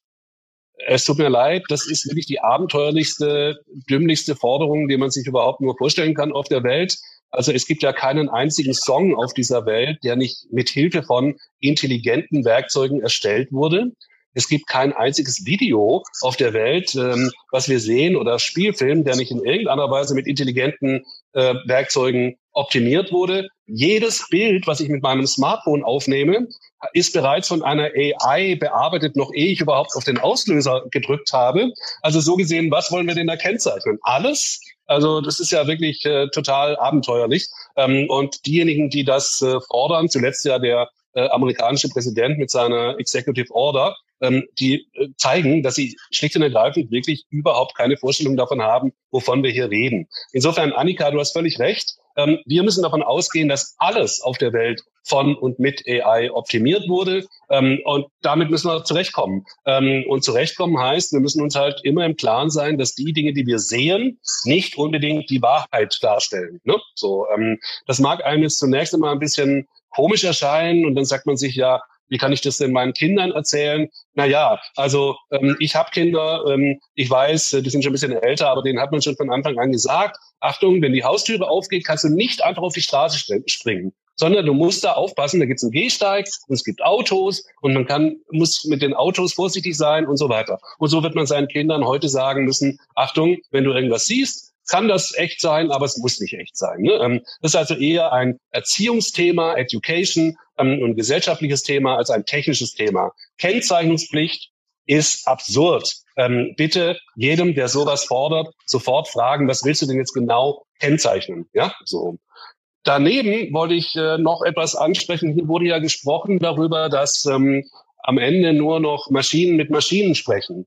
Es tut mir leid, das ist wirklich die abenteuerlichste, dümmlichste Forderung, die man sich überhaupt nur vorstellen kann auf der Welt. Also es gibt ja keinen einzigen Song auf dieser Welt, der nicht mit Hilfe von intelligenten Werkzeugen erstellt wurde. Es gibt kein einziges Video auf der Welt, ähm, was wir sehen, oder Spielfilm, der nicht in irgendeiner Weise mit intelligenten äh, Werkzeugen optimiert wurde. Jedes Bild, was ich mit meinem Smartphone aufnehme, ist bereits von einer AI bearbeitet, noch ehe ich überhaupt auf den Auslöser gedrückt habe. Also so gesehen, was wollen wir denn da kennzeichnen? Alles? Also das ist ja wirklich äh, total abenteuerlich. Ähm, und diejenigen, die das äh, fordern, zuletzt ja der äh, amerikanische Präsident mit seiner Executive Order, ähm, die äh, zeigen, dass sie schlicht und ergreifend wirklich überhaupt keine Vorstellung davon haben, wovon wir hier reden. Insofern, Annika, du hast völlig recht. Ähm, wir müssen davon ausgehen, dass alles auf der Welt von und mit AI optimiert wurde. Ähm, und damit müssen wir zurechtkommen. Ähm, und zurechtkommen heißt, wir müssen uns halt immer im Klaren sein, dass die Dinge, die wir sehen, nicht unbedingt die Wahrheit darstellen. Ne? So, ähm, das mag einem jetzt zunächst immer ein bisschen komisch erscheinen und dann sagt man sich ja, wie kann ich das denn meinen Kindern erzählen? Naja, also ähm, ich habe Kinder, ähm, ich weiß, äh, die sind schon ein bisschen älter, aber denen hat man schon von Anfang an gesagt, Achtung, wenn die Haustüre aufgeht, kannst du nicht einfach auf die Straße springen, sondern du musst da aufpassen, da gibt es einen Gehsteig und es gibt Autos und man kann, muss mit den Autos vorsichtig sein und so weiter. Und so wird man seinen Kindern heute sagen müssen, Achtung, wenn du irgendwas siehst, kann das echt sein, aber es muss nicht echt sein. Ne? Ähm, das ist also eher ein Erziehungsthema, Education ähm, und gesellschaftliches Thema als ein technisches Thema. Kennzeichnungspflicht ist absurd. Ähm, bitte jedem, der sowas fordert, sofort fragen, was willst du denn jetzt genau kennzeichnen. Ja, so. Daneben wollte ich äh, noch etwas ansprechen. Hier wurde ja gesprochen darüber, dass ähm, am Ende nur noch Maschinen mit Maschinen sprechen.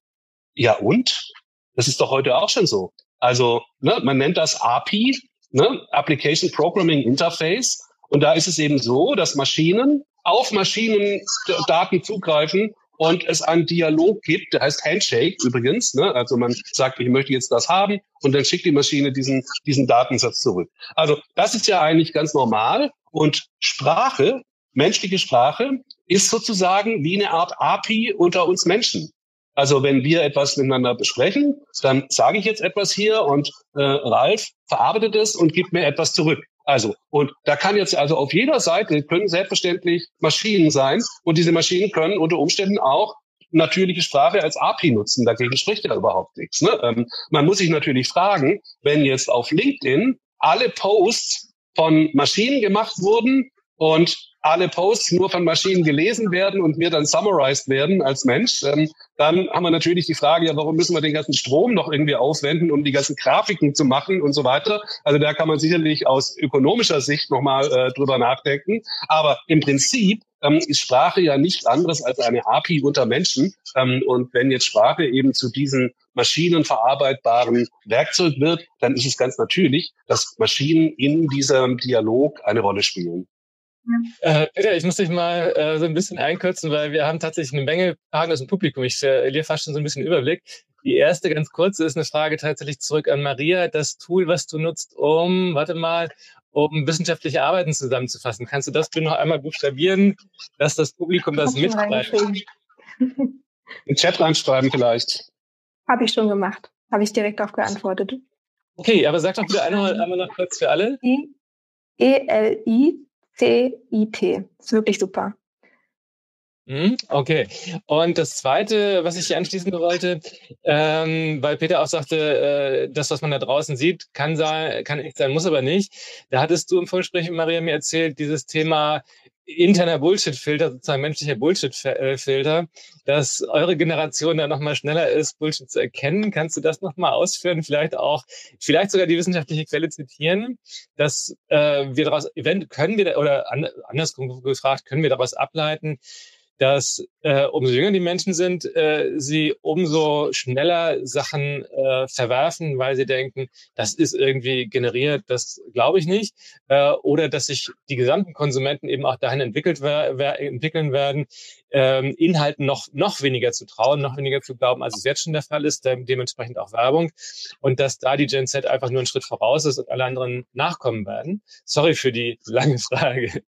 Ja und? Das ist doch heute auch schon so. Also ne, man nennt das API, ne, Application Programming Interface. Und da ist es eben so, dass Maschinen auf Maschinendaten zugreifen und es einen Dialog gibt, der heißt Handshake übrigens. Ne? Also man sagt, ich möchte jetzt das haben und dann schickt die Maschine diesen, diesen Datensatz zurück. Also das ist ja eigentlich ganz normal und Sprache, menschliche Sprache, ist sozusagen wie eine Art API unter uns Menschen. Also wenn wir etwas miteinander besprechen, dann sage ich jetzt etwas hier und äh, Ralf verarbeitet es und gibt mir etwas zurück. Also, und da kann jetzt also auf jeder Seite können selbstverständlich Maschinen sein und diese Maschinen können unter Umständen auch natürliche Sprache als API nutzen. Dagegen spricht ja überhaupt nichts. Ne? Ähm, man muss sich natürlich fragen, wenn jetzt auf LinkedIn alle Posts von Maschinen gemacht wurden und alle Posts nur von Maschinen gelesen werden und mir dann summarized werden als Mensch, ähm, dann haben wir natürlich die Frage, ja, warum müssen wir den ganzen Strom noch irgendwie aufwenden, um die ganzen Grafiken zu machen und so weiter. Also da kann man sicherlich aus ökonomischer Sicht nochmal äh, drüber nachdenken. Aber im Prinzip ähm, ist Sprache ja nichts anderes als eine API unter Menschen. Ähm, und wenn jetzt Sprache eben zu diesen maschinenverarbeitbaren Werkzeug wird, dann ist es ganz natürlich, dass Maschinen in diesem Dialog eine Rolle spielen. Äh, Peter, ich muss dich mal äh, so ein bisschen einkürzen, weil wir haben tatsächlich eine Menge Fragen aus dem Publikum. Ich verliere fast schon so ein bisschen Überblick. Die erste ganz kurze ist eine Frage tatsächlich zurück an Maria. Das Tool, was du nutzt, um, warte mal, um wissenschaftliche Arbeiten zusammenzufassen. Kannst du das bitte noch einmal buchstabieren, dass das Publikum das mitschreibt? In Chat reinschreiben vielleicht. Habe ich schon gemacht. Habe ich direkt darauf geantwortet. Okay, aber sag doch bitte einmal, einmal noch kurz für alle. E-L-I C-I-T. Ist wirklich super. Mhm, okay. Und das Zweite, was ich hier anschließen wollte, ähm, weil Peter auch sagte, äh, das, was man da draußen sieht, kann sein, kann echt sein, muss aber nicht. Da hattest du im Vorgespräch mit Maria mir erzählt, dieses Thema interner Bullshit-Filter, sozusagen menschlicher Bullshit-Filter, dass eure Generation da nochmal schneller ist, Bullshit zu erkennen. Kannst du das nochmal ausführen? Vielleicht auch, vielleicht sogar die wissenschaftliche Quelle zitieren, dass äh, wir daraus, event können wir, oder andersrum gefragt, können wir daraus ableiten, dass äh, umso jünger die Menschen sind, äh, sie umso schneller Sachen äh, verwerfen, weil sie denken, das ist irgendwie generiert, das glaube ich nicht. Äh, oder dass sich die gesamten Konsumenten eben auch dahin entwickelt wer wer entwickeln werden, ähm, Inhalten noch, noch weniger zu trauen, noch weniger zu glauben, als es jetzt schon der Fall ist, de dementsprechend auch Werbung. Und dass da die Gen Z einfach nur einen Schritt voraus ist und alle anderen nachkommen werden. Sorry für die lange Frage.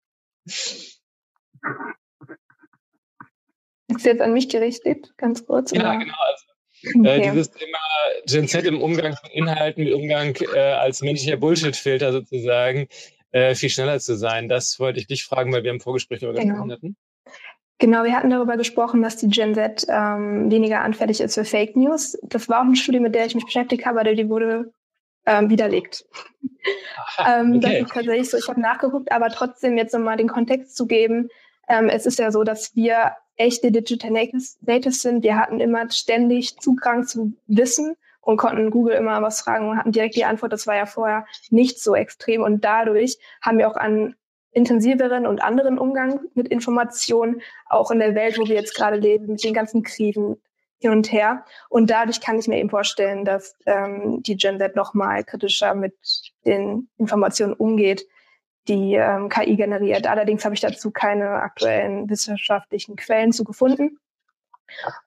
Ist jetzt an mich gerichtet, ganz kurz? Ja, oder? genau. Also, äh, okay. äh, dieses Thema Gen Z im Umgang von Inhalten, im Umgang äh, als menschlicher Bullshit-Filter sozusagen, äh, viel schneller zu sein. Das wollte ich dich fragen, weil wir im Vorgespräch darüber genau. gesprochen hatten. Genau, wir hatten darüber gesprochen, dass die Gen Z ähm, weniger anfällig ist für Fake News. Das war auch eine Studie, mit der ich mich beschäftigt habe, aber die wurde ähm, widerlegt. Ähm, okay. Das ist tatsächlich so, ich habe nachgeguckt, aber trotzdem jetzt nochmal den Kontext zu geben. Ähm, es ist ja so, dass wir echte Digital Natives sind. Wir hatten immer ständig Zugang zu Wissen und konnten Google immer was fragen und hatten direkt die Antwort. Das war ja vorher nicht so extrem. Und dadurch haben wir auch einen intensiveren und anderen Umgang mit Informationen, auch in der Welt, wo wir jetzt gerade leben, mit den ganzen Krisen hin und her. Und dadurch kann ich mir eben vorstellen, dass ähm, die Gen Z noch mal kritischer mit den Informationen umgeht, die ähm, KI generiert. Allerdings habe ich dazu keine aktuellen wissenschaftlichen Quellen zu gefunden.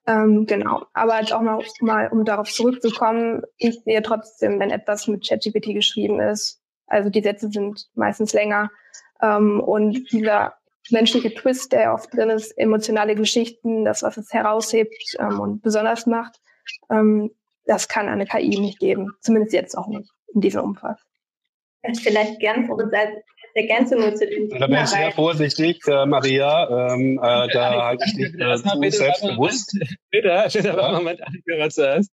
Ähm, genau. Aber halt auch noch mal, um darauf zurückzukommen, ich sehe trotzdem, wenn etwas mit ChatGPT geschrieben ist, also die Sätze sind meistens länger ähm, und dieser menschliche Twist, der oft drin ist, emotionale Geschichten, das, was es heraushebt ähm, und besonders macht, ähm, das kann eine KI nicht geben. Zumindest jetzt auch nicht in diesem Umfang. Vielleicht kurz als Ergänzung nur zu dem Da bin ich sehr vorsichtig, äh, Maria. Ähm, äh, da halte ich dich äh, zu selbstbewusst. Peter, Peter, ja. Moment, Annika, zuerst.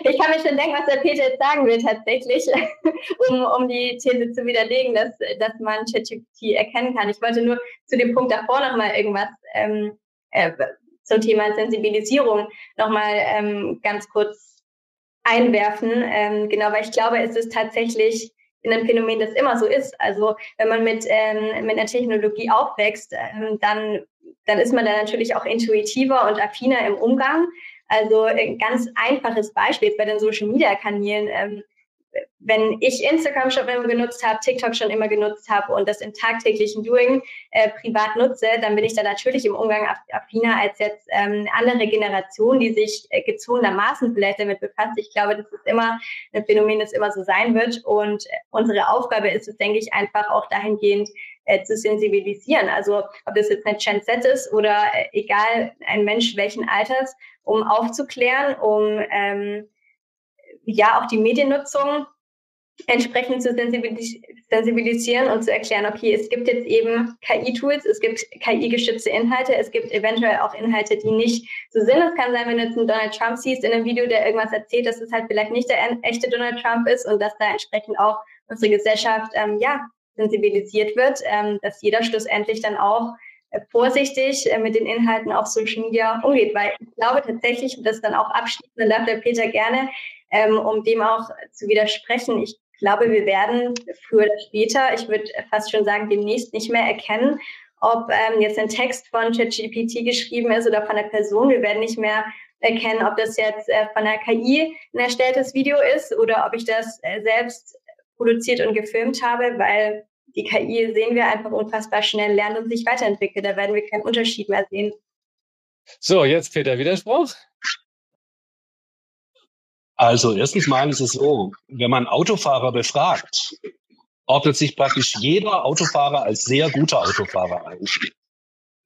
Ich kann mir schon denken, was der Peter jetzt sagen will tatsächlich, um, um die These zu widerlegen, dass, dass man ChatGPT erkennen kann. Ich wollte nur zu dem Punkt davor nochmal irgendwas ähm, äh, zum Thema Sensibilisierung nochmal ähm, ganz kurz einwerfen, ähm, genau, weil ich glaube, es ist tatsächlich ein Phänomen, das immer so ist. Also wenn man mit, ähm, mit einer Technologie aufwächst, ähm, dann, dann ist man da natürlich auch intuitiver und affiner im Umgang. Also ein ganz einfaches Beispiel bei den Social-Media-Kanälen. Ähm, wenn ich Instagram schon immer genutzt habe, TikTok schon immer genutzt habe und das im tagtäglichen Doing äh, privat nutze, dann bin ich da natürlich im Umgang affiner als jetzt ähm, andere Generation, die sich äh, gezwungenermaßen vielleicht damit befasst. Ich glaube, das ist immer ein Phänomen, das immer so sein wird. Und unsere Aufgabe ist es, denke ich, einfach auch dahingehend äh, zu sensibilisieren. Also ob das jetzt eine Gen Z ist oder äh, egal ein Mensch welchen Alters, um aufzuklären, um ähm, ja auch die Mediennutzung entsprechend zu sensibilisieren und zu erklären, okay, es gibt jetzt eben KI-Tools, es gibt KI-geschützte Inhalte, es gibt eventuell auch Inhalte, die nicht so sind. Es kann sein, wenn du jetzt einen Donald Trump siehst in einem Video, der irgendwas erzählt, dass es halt vielleicht nicht der echte Donald Trump ist und dass da entsprechend auch unsere Gesellschaft ähm, ja sensibilisiert wird, ähm, dass jeder schlussendlich dann auch äh, vorsichtig äh, mit den Inhalten auf Social Media umgeht, weil ich glaube tatsächlich, und das dann auch abschließend, dann darf der Peter gerne, ähm, um dem auch zu widersprechen, ich glaube, wir werden früher oder später, ich würde fast schon sagen, demnächst nicht mehr erkennen, ob ähm, jetzt ein Text von ChatGPT geschrieben ist oder von einer Person. Wir werden nicht mehr erkennen, ob das jetzt äh, von einer KI ein erstelltes Video ist oder ob ich das äh, selbst produziert und gefilmt habe, weil die KI sehen wir einfach unfassbar schnell lernt und sich weiterentwickelt. Da werden wir keinen Unterschied mehr sehen. So, jetzt Peter, Widerspruch? Also erstens mal ist es so, wenn man Autofahrer befragt, ordnet sich praktisch jeder Autofahrer als sehr guter Autofahrer ein.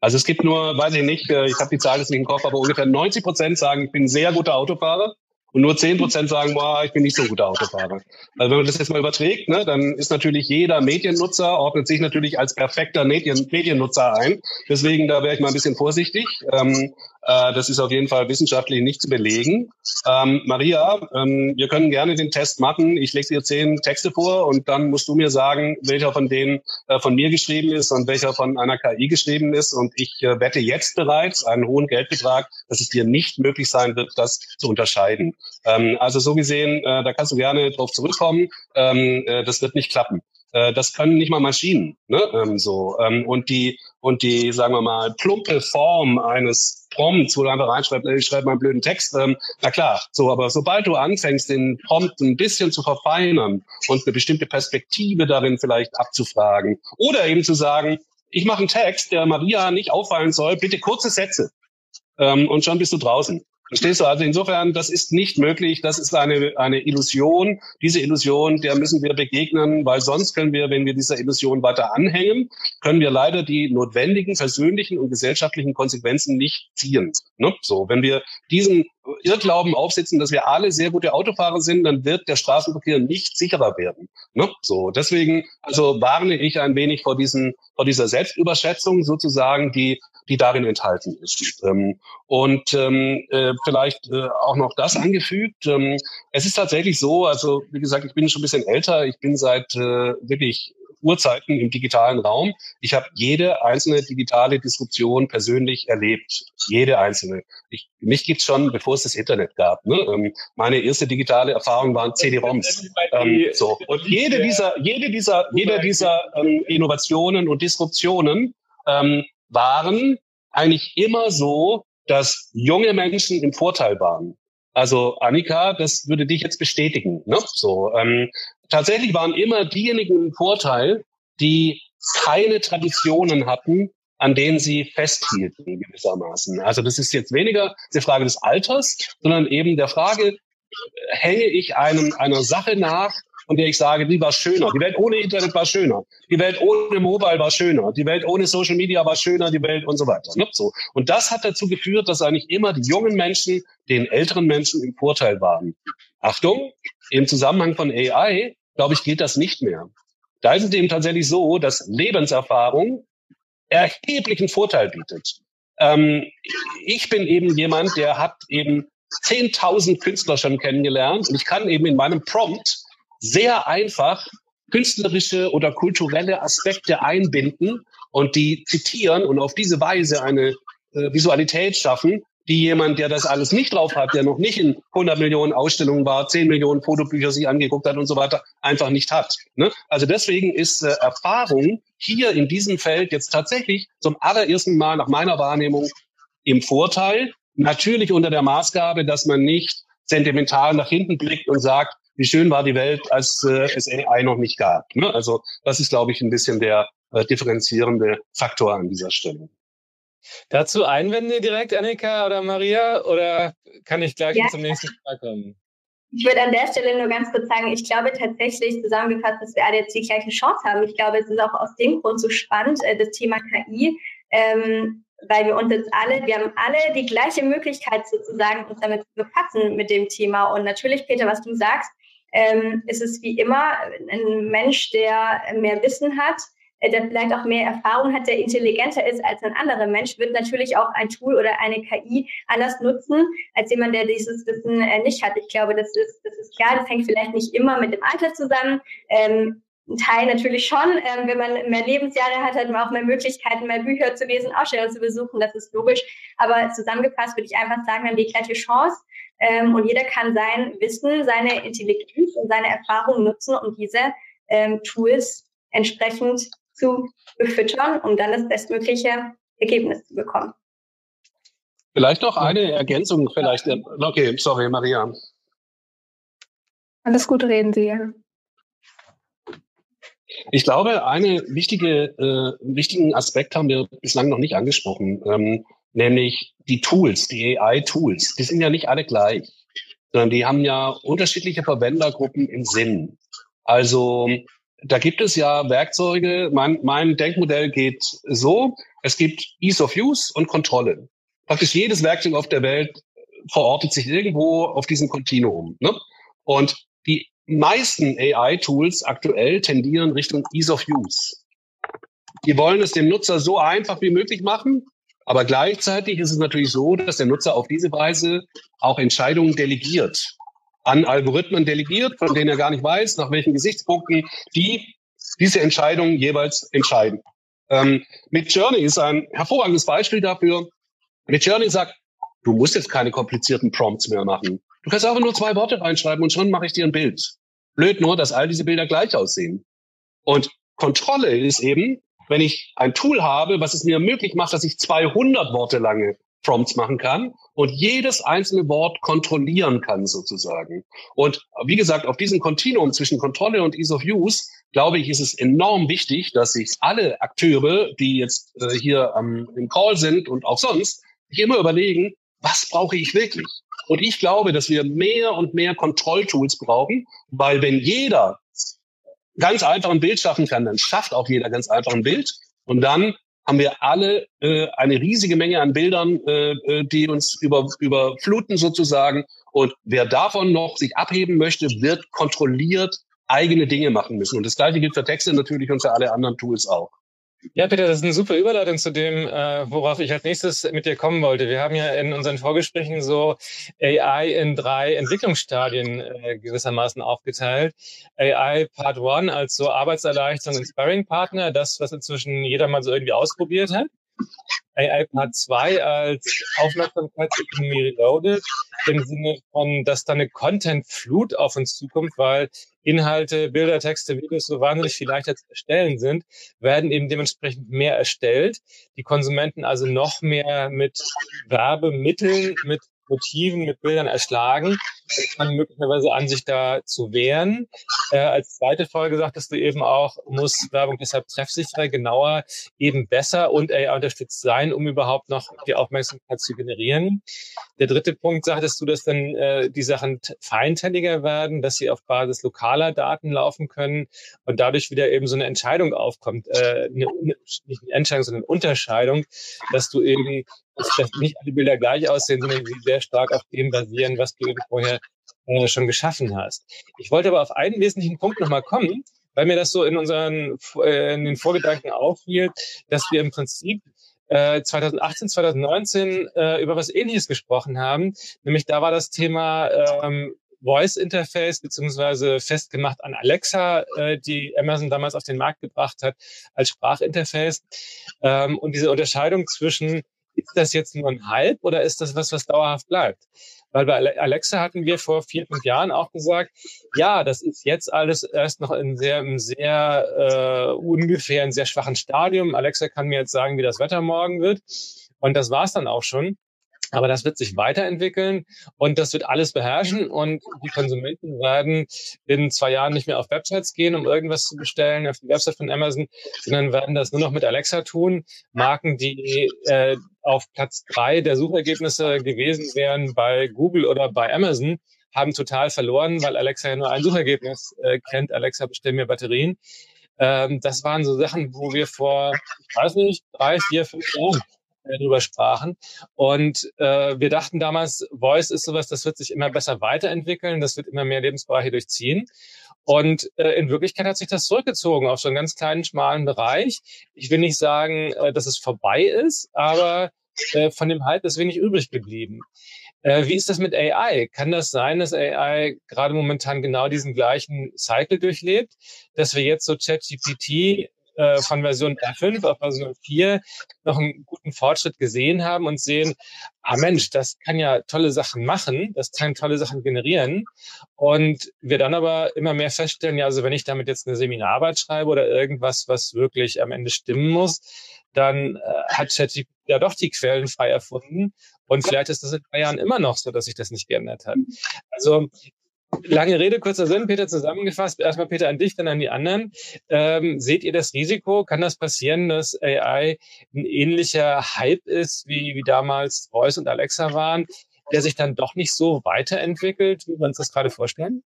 Also es gibt nur, weiß ich nicht, äh, ich habe die Zahl jetzt nicht im Kopf, aber ungefähr 90 Prozent sagen, ich bin sehr guter Autofahrer. Und nur zehn Prozent sagen, boah, ich bin nicht so ein guter Autofahrer. Also wenn man das jetzt mal überträgt, ne, dann ist natürlich jeder Mediennutzer, ordnet sich natürlich als perfekter Medien, Mediennutzer ein. Deswegen, da wäre ich mal ein bisschen vorsichtig. Ähm, äh, das ist auf jeden Fall wissenschaftlich nicht zu belegen. Ähm, Maria, ähm, wir können gerne den Test machen. Ich lege dir zehn Texte vor und dann musst du mir sagen, welcher von denen äh, von mir geschrieben ist und welcher von einer KI geschrieben ist. Und ich äh, wette jetzt bereits einen hohen Geldbetrag, dass es dir nicht möglich sein wird, das zu unterscheiden. Ähm, also so gesehen, äh, da kannst du gerne drauf zurückkommen. Ähm, äh, das wird nicht klappen. Äh, das können nicht mal Maschinen. Ne? Ähm, so ähm, und die und die, sagen wir mal, plumpe Form eines Prompts, wo du einfach reinschreibst, ich schreibe mal einen blöden Text, ähm, na klar, so, aber sobald du anfängst, den Prompt ein bisschen zu verfeinern und eine bestimmte Perspektive darin vielleicht abzufragen oder eben zu sagen, ich mache einen Text, der Maria nicht auffallen soll, bitte kurze Sätze. Ähm, und schon bist du draußen. Verstehst du? Also insofern, das ist nicht möglich. Das ist eine, eine Illusion. Diese Illusion, der müssen wir begegnen, weil sonst können wir, wenn wir dieser Illusion weiter anhängen, können wir leider die notwendigen persönlichen und gesellschaftlichen Konsequenzen nicht ziehen. Ne? So, wenn wir diesen Irrglauben aufsetzen, dass wir alle sehr gute Autofahrer sind, dann wird der Straßenverkehr nicht sicherer werden. Ne? So, deswegen also warne ich ein wenig vor diesen vor dieser Selbstüberschätzung sozusagen, die die darin enthalten ist. Ähm, und ähm, äh, vielleicht äh, auch noch das angefügt. Ähm, es ist tatsächlich so, also wie gesagt, ich bin schon ein bisschen älter. Ich bin seit äh, wirklich Urzeiten im digitalen Raum. Ich habe jede einzelne digitale Disruption persönlich erlebt. Jede einzelne. Ich, mich gibt's schon, bevor es das Internet gab. Ne? Ähm, meine erste digitale Erfahrung waren CD-ROMs. Ähm, so. Und jede dieser, jede dieser, jede dieser ähm, Innovationen und Disruptionen ähm, waren eigentlich immer so, dass junge Menschen im Vorteil waren. Also Annika, das würde dich jetzt bestätigen. Ne? So, ähm, tatsächlich waren immer diejenigen im Vorteil, die keine Traditionen hatten, an denen sie festhielten gewissermaßen. Also das ist jetzt weniger die Frage des Alters, sondern eben der Frage, hänge ich einem, einer Sache nach, von der ich sage, die war schöner. Die Welt ohne Internet war schöner. Die Welt ohne Mobile war schöner. Die Welt ohne Social Media war schöner. Die Welt und so weiter. Ne? So. Und das hat dazu geführt, dass eigentlich immer die jungen Menschen den älteren Menschen im Vorteil waren. Achtung, im Zusammenhang von AI, glaube ich, geht das nicht mehr. Da ist es eben tatsächlich so, dass Lebenserfahrung erheblichen Vorteil bietet. Ähm, ich bin eben jemand, der hat eben 10.000 Künstler schon kennengelernt und ich kann eben in meinem Prompt sehr einfach künstlerische oder kulturelle Aspekte einbinden und die zitieren und auf diese Weise eine äh, Visualität schaffen, die jemand, der das alles nicht drauf hat, der noch nicht in 100 Millionen Ausstellungen war, 10 Millionen Fotobücher sich angeguckt hat und so weiter, einfach nicht hat. Ne? Also deswegen ist äh, Erfahrung hier in diesem Feld jetzt tatsächlich zum allerersten Mal nach meiner Wahrnehmung im Vorteil. Natürlich unter der Maßgabe, dass man nicht sentimental nach hinten blickt und sagt, wie schön war die Welt, als äh, es AI noch nicht gab. Ne? Also das ist, glaube ich, ein bisschen der äh, differenzierende Faktor an dieser Stelle. Dazu Einwände direkt, Annika oder Maria? Oder kann ich gleich ja. zum nächsten Fall kommen? Ich würde an der Stelle nur ganz kurz sagen, ich glaube tatsächlich zusammengefasst, dass wir alle jetzt die gleiche Chance haben. Ich glaube, es ist auch aus dem Grund so spannend, äh, das Thema KI, ähm, weil wir uns jetzt alle, wir haben alle die gleiche Möglichkeit sozusagen, uns damit zu befassen mit dem Thema. Und natürlich, Peter, was du sagst, ähm, ist es wie immer ein Mensch, der mehr Wissen hat, der vielleicht auch mehr Erfahrung hat, der intelligenter ist als ein anderer Mensch, wird natürlich auch ein Tool oder eine KI anders nutzen, als jemand, der dieses Wissen äh, nicht hat. Ich glaube, das ist, das ist klar, das hängt vielleicht nicht immer mit dem Alter zusammen. Ähm, ein Teil natürlich schon. Ähm, wenn man mehr Lebensjahre hat, hat man auch mehr Möglichkeiten, mehr Bücher zu lesen, Ausstellungen zu besuchen. Das ist logisch. Aber zusammengefasst würde ich einfach sagen, wir haben die gleiche Chance. Ähm, und jeder kann sein Wissen, seine Intelligenz und seine Erfahrungen nutzen, um diese ähm, Tools entsprechend zu befüttern, um dann das bestmögliche Ergebnis zu bekommen. Vielleicht noch eine Ergänzung, vielleicht. Okay, sorry, Maria. Alles gut, reden Sie. Ja. Ich glaube, eine wichtige, äh, wichtigen Aspekt haben wir bislang noch nicht angesprochen, ähm, nämlich die Tools, die AI-Tools. Die sind ja nicht alle gleich, sondern die haben ja unterschiedliche Verwendergruppen im Sinn. Also da gibt es ja Werkzeuge. Mein, mein Denkmodell geht so. Es gibt Ease of Use und Kontrolle. Praktisch jedes Werkzeug auf der Welt verortet sich irgendwo auf diesem Kontinuum. Ne? Und die meisten AI-Tools aktuell tendieren Richtung Ease of Use. Die wollen es dem Nutzer so einfach wie möglich machen, aber gleichzeitig ist es natürlich so, dass der Nutzer auf diese Weise auch Entscheidungen delegiert an Algorithmen delegiert, von denen er gar nicht weiß, nach welchen Gesichtspunkten die diese Entscheidungen jeweils entscheiden. Ähm, mit Journey ist ein hervorragendes Beispiel dafür. Mit Journey sagt, du musst jetzt keine komplizierten Prompts mehr machen. Du kannst einfach nur zwei Worte reinschreiben und schon mache ich dir ein Bild. Blöd nur, dass all diese Bilder gleich aussehen. Und Kontrolle ist eben, wenn ich ein Tool habe, was es mir möglich macht, dass ich 200 Worte lange Prompts machen kann und jedes einzelne Wort kontrollieren kann sozusagen. Und wie gesagt, auf diesem Kontinuum zwischen Kontrolle und Ease of Use, glaube ich, ist es enorm wichtig, dass sich alle Akteure, die jetzt äh, hier ähm, im Call sind und auch sonst, sich immer überlegen, was brauche ich wirklich? Und ich glaube, dass wir mehr und mehr Kontrolltools brauchen, weil wenn jeder ganz einfach ein Bild schaffen kann, dann schafft auch jeder ganz einfach ein Bild. Und dann haben wir alle äh, eine riesige Menge an Bildern, äh, äh, die uns über, überfluten sozusagen. Und wer davon noch sich abheben möchte, wird kontrolliert eigene Dinge machen müssen. Und das gleiche gilt für Texte natürlich und für alle anderen Tools auch. Ja, Peter, das ist eine super Überleitung zu dem, äh, worauf ich als nächstes mit dir kommen wollte. Wir haben ja in unseren Vorgesprächen so AI in drei Entwicklungsstadien äh, gewissermaßen aufgeteilt. AI Part One als so Arbeitserleichterung und Sparring-Partner, das, was inzwischen jeder mal so irgendwie ausprobiert hat. AI Part 2 als Aufmerksamkeitsökonomie reloaded, im Sinne von, dass da eine Content-Flut auf uns zukommt, weil Inhalte, Bilder, Texte, Videos so wahnsinnig viel leichter zu erstellen sind, werden eben dementsprechend mehr erstellt. Die Konsumenten also noch mehr mit Werbemitteln, mit Motiven, mit Bildern erschlagen fangen möglicherweise an, sich da zu wehren. Äh, als zweite Folge sagtest du eben auch, muss Werbung deshalb treffsicherer, genauer, eben besser und AI unterstützt sein, um überhaupt noch die Aufmerksamkeit zu generieren. Der dritte Punkt sagtest du, dass dann äh, die Sachen feinteiliger werden, dass sie auf Basis lokaler Daten laufen können und dadurch wieder eben so eine Entscheidung aufkommt, äh, eine, nicht eine Entscheidung, sondern eine Unterscheidung, dass du eben dass nicht alle Bilder gleich aussehen, sondern sie sehr stark auf dem basieren, was du vorher äh, schon geschaffen hast. Ich wollte aber auf einen wesentlichen Punkt nochmal kommen, weil mir das so in unseren äh, in den Vorgedanken auffiel, dass wir im Prinzip 2018, 2019 äh, über was Ähnliches gesprochen haben. Nämlich da war das Thema ähm, Voice Interface beziehungsweise festgemacht an Alexa, äh, die Amazon damals auf den Markt gebracht hat als Sprachinterface. Ähm, und diese Unterscheidung zwischen ist das jetzt nur ein Hype oder ist das was, was dauerhaft bleibt? Weil bei Alexa hatten wir vor vier, fünf Jahren auch gesagt, ja, das ist jetzt alles erst noch in sehr, im sehr äh, ungefähr, sehr schwachen Stadium. Alexa kann mir jetzt sagen, wie das Wetter morgen wird. Und das war's dann auch schon. Aber das wird sich weiterentwickeln und das wird alles beherrschen und die Konsumenten werden in zwei Jahren nicht mehr auf Websites gehen, um irgendwas zu bestellen auf die Website von Amazon, sondern werden das nur noch mit Alexa tun. Marken, die äh, auf Platz drei der Suchergebnisse gewesen wären bei Google oder bei Amazon, haben total verloren, weil Alexa ja nur ein Suchergebnis äh, kennt. Alexa, bestell mir Batterien. Ähm, das waren so Sachen, wo wir vor, ich weiß nicht, drei, vier, fünf Jahren drüber sprachen. Und äh, wir dachten damals, Voice ist sowas, das wird sich immer besser weiterentwickeln, das wird immer mehr Lebensbereiche durchziehen. Und äh, in Wirklichkeit hat sich das zurückgezogen auf so einen ganz kleinen, schmalen Bereich. Ich will nicht sagen, äh, dass es vorbei ist, aber äh, von dem Hype ist wenig übrig geblieben. Äh, wie ist das mit AI? Kann das sein, dass AI gerade momentan genau diesen gleichen Cycle durchlebt, dass wir jetzt so ChatGPT äh, von Version 3.5 auf Version 4 noch einen guten Fortschritt gesehen haben und sehen, ah Mensch, das kann ja tolle Sachen machen, das kann tolle Sachen generieren. Und wir dann aber immer mehr feststellen, ja, also wenn ich damit jetzt eine Seminararbeit schreibe oder irgendwas, was wirklich am Ende stimmen muss, dann äh, hat ChatGPT ja doch die Quellen frei erfunden. Und vielleicht ist das in drei Jahren immer noch so, dass sich das nicht geändert hat. Also Lange Rede, kurzer Sinn, Peter zusammengefasst. Erstmal Peter an dich, dann an die anderen. Ähm, seht ihr das Risiko? Kann das passieren, dass AI ein ähnlicher Hype ist, wie, wie damals Voice und Alexa waren, der sich dann doch nicht so weiterentwickelt, wie wir uns das gerade vorstellen?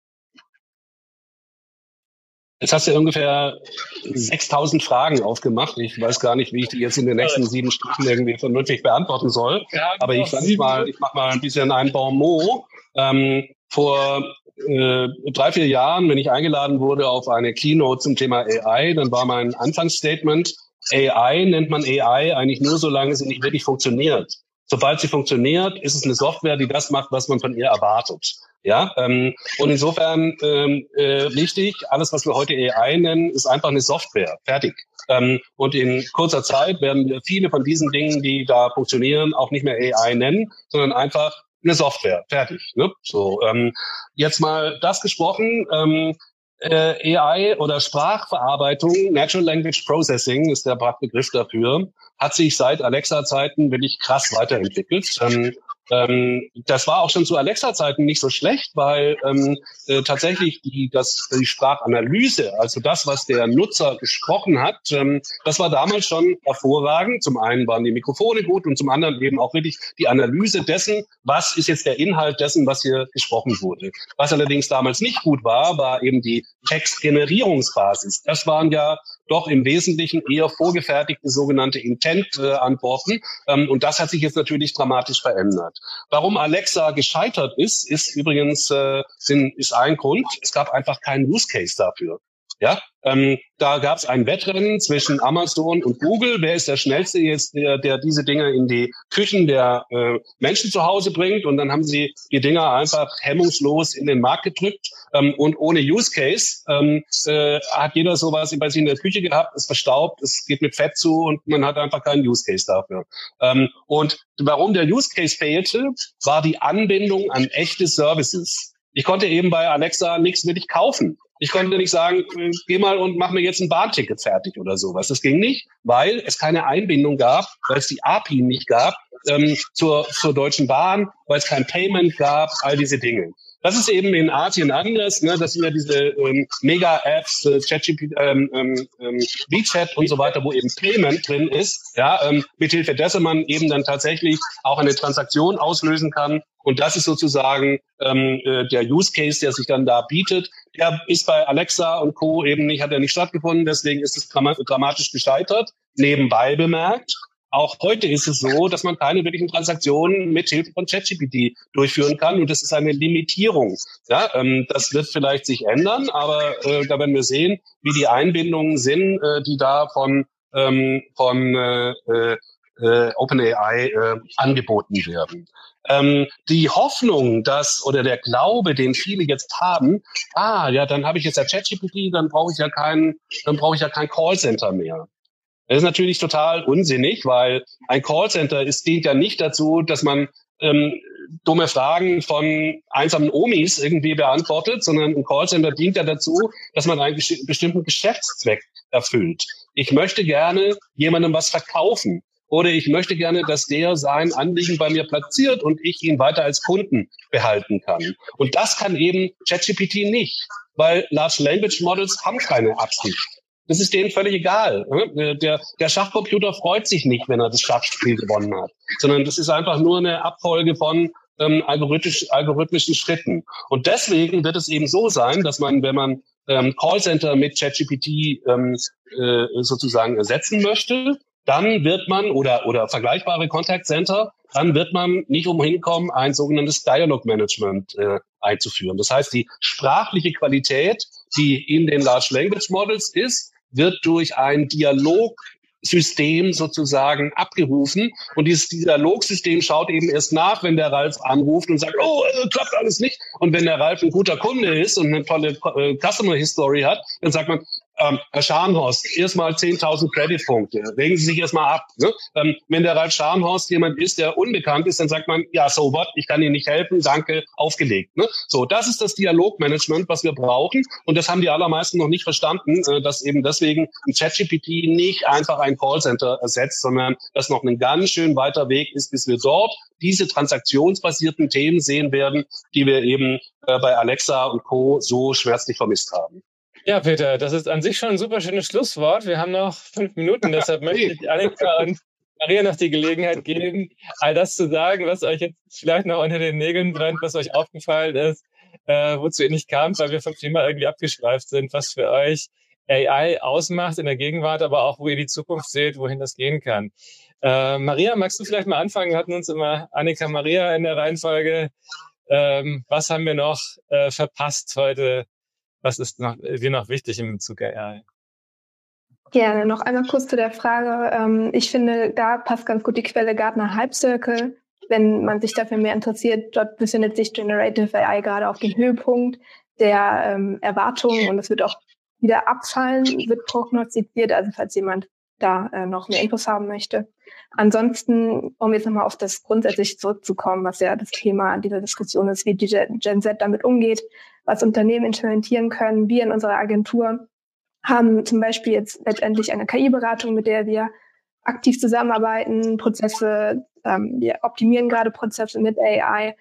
Jetzt hast du ungefähr 6000 Fragen aufgemacht. Ich weiß gar nicht, wie ich die jetzt in den nächsten sieben Stunden irgendwie vernünftig beantworten soll. Aber ich, mal, ich mache mal ein bisschen ein Bonmot. Ähm, vor äh, drei, vier Jahren, wenn ich eingeladen wurde auf eine Keynote zum Thema AI, dann war mein Anfangsstatement, AI nennt man AI eigentlich nur, solange sie nicht wirklich funktioniert. Sobald sie funktioniert, ist es eine Software, die das macht, was man von ihr erwartet. Ja, ähm, und insofern ähm, äh, richtig, alles, was wir heute AI nennen, ist einfach eine Software. Fertig. Ähm, und in kurzer Zeit werden wir viele von diesen Dingen, die da funktionieren, auch nicht mehr AI nennen, sondern einfach eine Software, fertig. Ne? So, ähm, jetzt mal das gesprochen. Ähm, äh, AI oder Sprachverarbeitung, Natural Language Processing ist der Begriff dafür, hat sich seit Alexa-Zeiten wirklich krass weiterentwickelt. Ähm, ähm, das war auch schon zu Alexa-Zeiten nicht so schlecht, weil ähm, äh, tatsächlich die, das, die Sprachanalyse, also das, was der Nutzer gesprochen hat, ähm, das war damals schon hervorragend. Zum einen waren die Mikrofone gut und zum anderen eben auch wirklich die Analyse dessen, was ist jetzt der Inhalt dessen, was hier gesprochen wurde. Was allerdings damals nicht gut war, war eben die Textgenerierungsbasis. Das waren ja doch im Wesentlichen eher vorgefertigte sogenannte Intent-Antworten. Ähm, und das hat sich jetzt natürlich dramatisch verändert. Warum Alexa gescheitert ist, ist übrigens äh, sind, ist ein Grund. Es gab einfach keinen Use Case dafür. Ja, ähm, da gab es ein Wettrennen zwischen Amazon und Google. Wer ist der schnellste jetzt, der, der diese Dinge in die Küchen der äh, Menschen zu Hause bringt? Und dann haben sie die Dinger einfach hemmungslos in den Markt gedrückt ähm, und ohne Use Case ähm, äh, hat jeder sowas bei sich in der Küche gehabt, ist verstaubt, es geht mit Fett zu und man hat einfach keinen Use Case dafür. Ähm, und warum der Use Case fehlte, war die Anbindung an echte Services. Ich konnte eben bei Alexa nichts wirklich kaufen. Ich konnte nicht sagen, geh mal und mach mir jetzt ein Bahnticket fertig oder sowas. Das ging nicht, weil es keine Einbindung gab, weil es die API nicht gab ähm, zur, zur Deutschen Bahn, weil es kein Payment gab, all diese Dinge. Das ist eben in Asien anders. Ne? Das sind ja diese ähm, Mega-Apps, äh, ChatGPT, ähm, ähm, ähm, WeChat und so weiter, wo eben Payment drin ist, ja, ähm, mithilfe dessen man eben dann tatsächlich auch eine Transaktion auslösen kann. Und das ist sozusagen ähm, äh, der Use Case, der sich dann da bietet. Der ist bei Alexa und Co. eben nicht, hat er nicht stattgefunden, deswegen ist es dramatisch gescheitert. Nebenbei bemerkt, auch heute ist es so, dass man keine wirklichen Transaktionen mit Hilfe von ChatGPT durchführen kann. Und das ist eine Limitierung. Ja, ähm, das wird vielleicht sich ändern, aber äh, da werden wir sehen, wie die Einbindungen sind, äh, die da von, ähm, von äh, äh, äh OpenAI äh, angeboten werden. Ähm, die Hoffnung, dass oder der Glaube, den viele jetzt haben, ah, ja, dann habe ich jetzt ja ChatGPT, dann brauche ich ja keinen, dann brauche ich ja kein Callcenter mehr. Das ist natürlich total unsinnig, weil ein Callcenter ist, dient ja nicht dazu, dass man ähm, dumme Fragen von einsamen Omis irgendwie beantwortet, sondern ein Callcenter dient ja dazu, dass man einen bestimmten Geschäftszweck erfüllt. Ich möchte gerne jemandem was verkaufen oder ich möchte gerne, dass der sein Anliegen bei mir platziert und ich ihn weiter als Kunden behalten kann. Und das kann eben ChatGPT nicht, weil Large Language Models haben keine Absicht. Das ist denen völlig egal. Der, der Schachcomputer freut sich nicht, wenn er das Schachspiel gewonnen hat, sondern das ist einfach nur eine Abfolge von ähm, algorithmisch, algorithmischen Schritten. Und deswegen wird es eben so sein, dass man, wenn man ähm, Callcenter mit ChatGPT ähm, äh, sozusagen ersetzen möchte, dann wird man oder oder vergleichbare Contact Center, dann wird man nicht umhin kommen, ein sogenanntes Dialog Management äh, einzuführen. Das heißt, die sprachliche Qualität, die in den Large Language Models ist, wird durch ein Dialogsystem sozusagen abgerufen. Und dieses Dialogsystem schaut eben erst nach, wenn der Ralf anruft und sagt, oh, äh, klappt alles nicht. Und wenn der Ralf ein guter Kunde ist und eine tolle äh, Customer History hat, dann sagt man, ähm, Herr Scharnhorst, erstmal 10.000 Creditpunkte. Regen Sie sich erstmal ab. Ne? Ähm, wenn der Ralf Scharnhorst jemand ist, der unbekannt ist, dann sagt man, ja, so what, ich kann Ihnen nicht helfen, danke, aufgelegt. Ne? So, das ist das Dialogmanagement, was wir brauchen. Und das haben die allermeisten noch nicht verstanden, äh, dass eben deswegen ein ChatGPT nicht einfach ein Callcenter ersetzt, sondern dass noch ein ganz schön weiter Weg ist, bis wir dort diese transaktionsbasierten Themen sehen werden, die wir eben äh, bei Alexa und Co. so schmerzlich vermisst haben. Ja, Peter, das ist an sich schon ein super schönes Schlusswort. Wir haben noch fünf Minuten, deshalb möchte ich Annika und Maria noch die Gelegenheit geben, all das zu sagen, was euch jetzt vielleicht noch unter den Nägeln brennt, was euch aufgefallen ist, äh, wozu ihr nicht kamt, weil wir vom Thema irgendwie abgeschweift sind, was für euch AI ausmacht in der Gegenwart, aber auch, wo ihr die Zukunft seht, wohin das gehen kann. Äh, Maria, magst du vielleicht mal anfangen? Wir hatten uns immer Annika Maria in der Reihenfolge. Ähm, was haben wir noch äh, verpasst heute was ist noch, dir noch wichtig im Bezug AI? Gerne. Noch einmal kurz zu der Frage. Ähm, ich finde, da passt ganz gut die Quelle Gartner Circle. Wenn man sich dafür mehr interessiert, dort befindet sich Generative AI gerade auf dem Höhepunkt der ähm, Erwartungen und es wird auch wieder abfallen, wird prognostiziert. Also falls jemand da äh, noch mehr Infos haben möchte. Ansonsten, um jetzt nochmal auf das grundsätzlich zurückzukommen, was ja das Thema dieser Diskussion ist, wie die Gen Z damit umgeht, was Unternehmen implementieren können. Wir in unserer Agentur haben zum Beispiel jetzt letztendlich eine KI-Beratung, mit der wir aktiv zusammenarbeiten, Prozesse, ähm, wir optimieren gerade Prozesse mit AI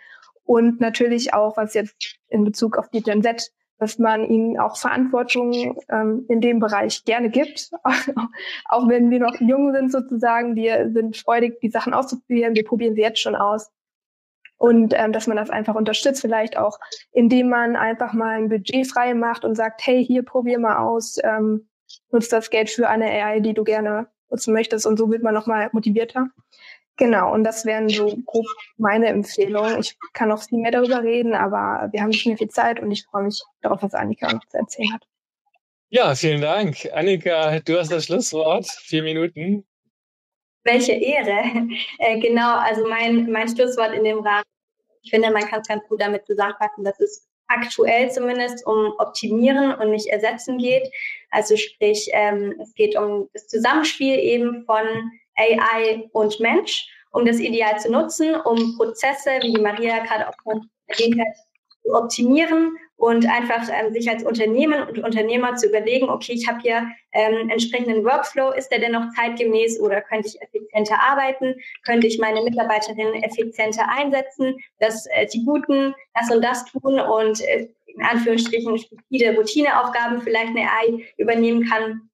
und natürlich auch, was jetzt in Bezug auf die Gen Z dass man ihnen auch Verantwortung ähm, in dem Bereich gerne gibt, auch wenn wir noch jung sind sozusagen. Wir sind freudig, die Sachen auszuprobieren. Wir probieren sie jetzt schon aus. Und ähm, dass man das einfach unterstützt, vielleicht auch, indem man einfach mal ein Budget frei macht und sagt, hey, hier probier mal aus, ähm, nutzt das Geld für eine AI, die du gerne nutzen möchtest. Und so wird man nochmal motivierter. Genau, und das wären so grob meine Empfehlungen. Ich kann noch viel mehr darüber reden, aber wir haben nicht mehr viel Zeit und ich freue mich darauf, was Annika noch zu erzählen hat. Ja, vielen Dank. Annika, du hast das Schlusswort. Vier Minuten. Welche Ehre. Äh, genau, also mein, mein Schlusswort in dem Rahmen, ich finde, man kann es ganz gut damit zusammenfassen, dass es aktuell zumindest um Optimieren und nicht Ersetzen geht. Also sprich, ähm, es geht um das Zusammenspiel eben von AI und Mensch, um das ideal zu nutzen, um Prozesse, wie die Maria gerade auch schon erwähnt hat, zu optimieren und einfach ähm, sich als Unternehmen und Unternehmer zu überlegen, okay, ich habe hier ähm, entsprechenden Workflow, ist der denn noch zeitgemäß oder könnte ich effizienter arbeiten, könnte ich meine Mitarbeiterinnen effizienter einsetzen, dass äh, die Guten das und das tun und äh, in Anführungsstrichen stupide Routineaufgaben vielleicht eine AI übernehmen kann.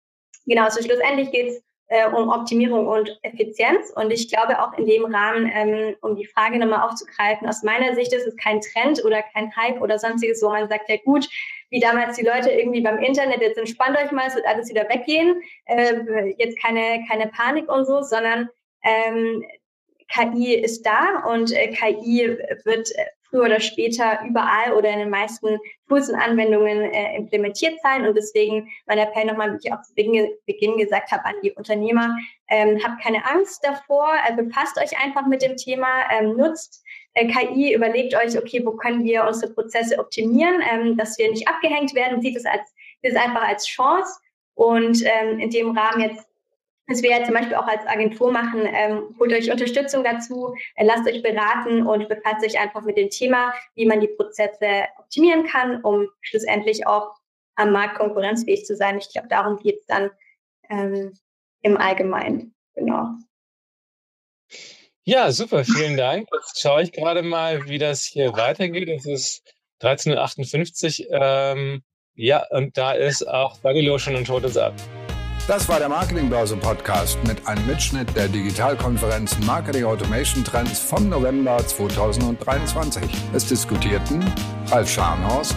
Genau, so schlussendlich geht es äh, um Optimierung und Effizienz. Und ich glaube auch in dem Rahmen, ähm, um die Frage nochmal aufzugreifen, aus meiner Sicht ist es kein Trend oder kein Hype oder sonstiges, wo man sagt, ja gut, wie damals die Leute irgendwie beim Internet, jetzt entspannt euch mal, es wird alles wieder weggehen, äh, jetzt keine, keine Panik und so, sondern ähm, KI ist da und äh, KI wird äh, früher oder später überall oder in den meisten Tools und Anwendungen äh, implementiert sein. Und deswegen mein Appell nochmal, wie ich auch zu Beginn, gesagt habe, an die Unternehmer, ähm, habt keine Angst davor, äh, befasst euch einfach mit dem Thema, ähm, nutzt äh, KI, überlegt euch, okay, wo können wir unsere Prozesse optimieren, ähm, dass wir nicht abgehängt werden, sieht es als, sieht es einfach als Chance. Und ähm, in dem Rahmen jetzt was wir ja zum Beispiel auch als Agentur machen, ähm, holt euch Unterstützung dazu, äh, lasst euch beraten und befasst euch einfach mit dem Thema, wie man die Prozesse optimieren kann, um schlussendlich auch am Markt konkurrenzfähig zu sein. Ich glaube, darum geht es dann ähm, im Allgemeinen. Genau. Ja, super, vielen Dank. Jetzt schaue ich gerade mal, wie das hier weitergeht. Es ist 13.58 Uhr. Ähm, ja, und da ist auch Bagilo schon und Totes ab. Das war der Marketingbörse Podcast mit einem Mitschnitt der Digitalkonferenz Marketing Automation Trends vom November 2023. Es diskutierten Ralf Scharnhorst,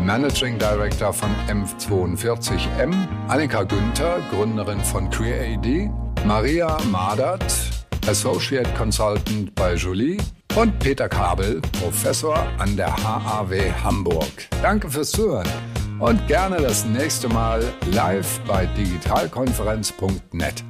Managing Director von M42M, Annika Günther, Gründerin von CreaID, Maria Madert, Associate Consultant bei Julie und Peter Kabel, Professor an der HAW Hamburg. Danke fürs Zuhören und gerne das nächste Mal live bei digitalkonferenz.net.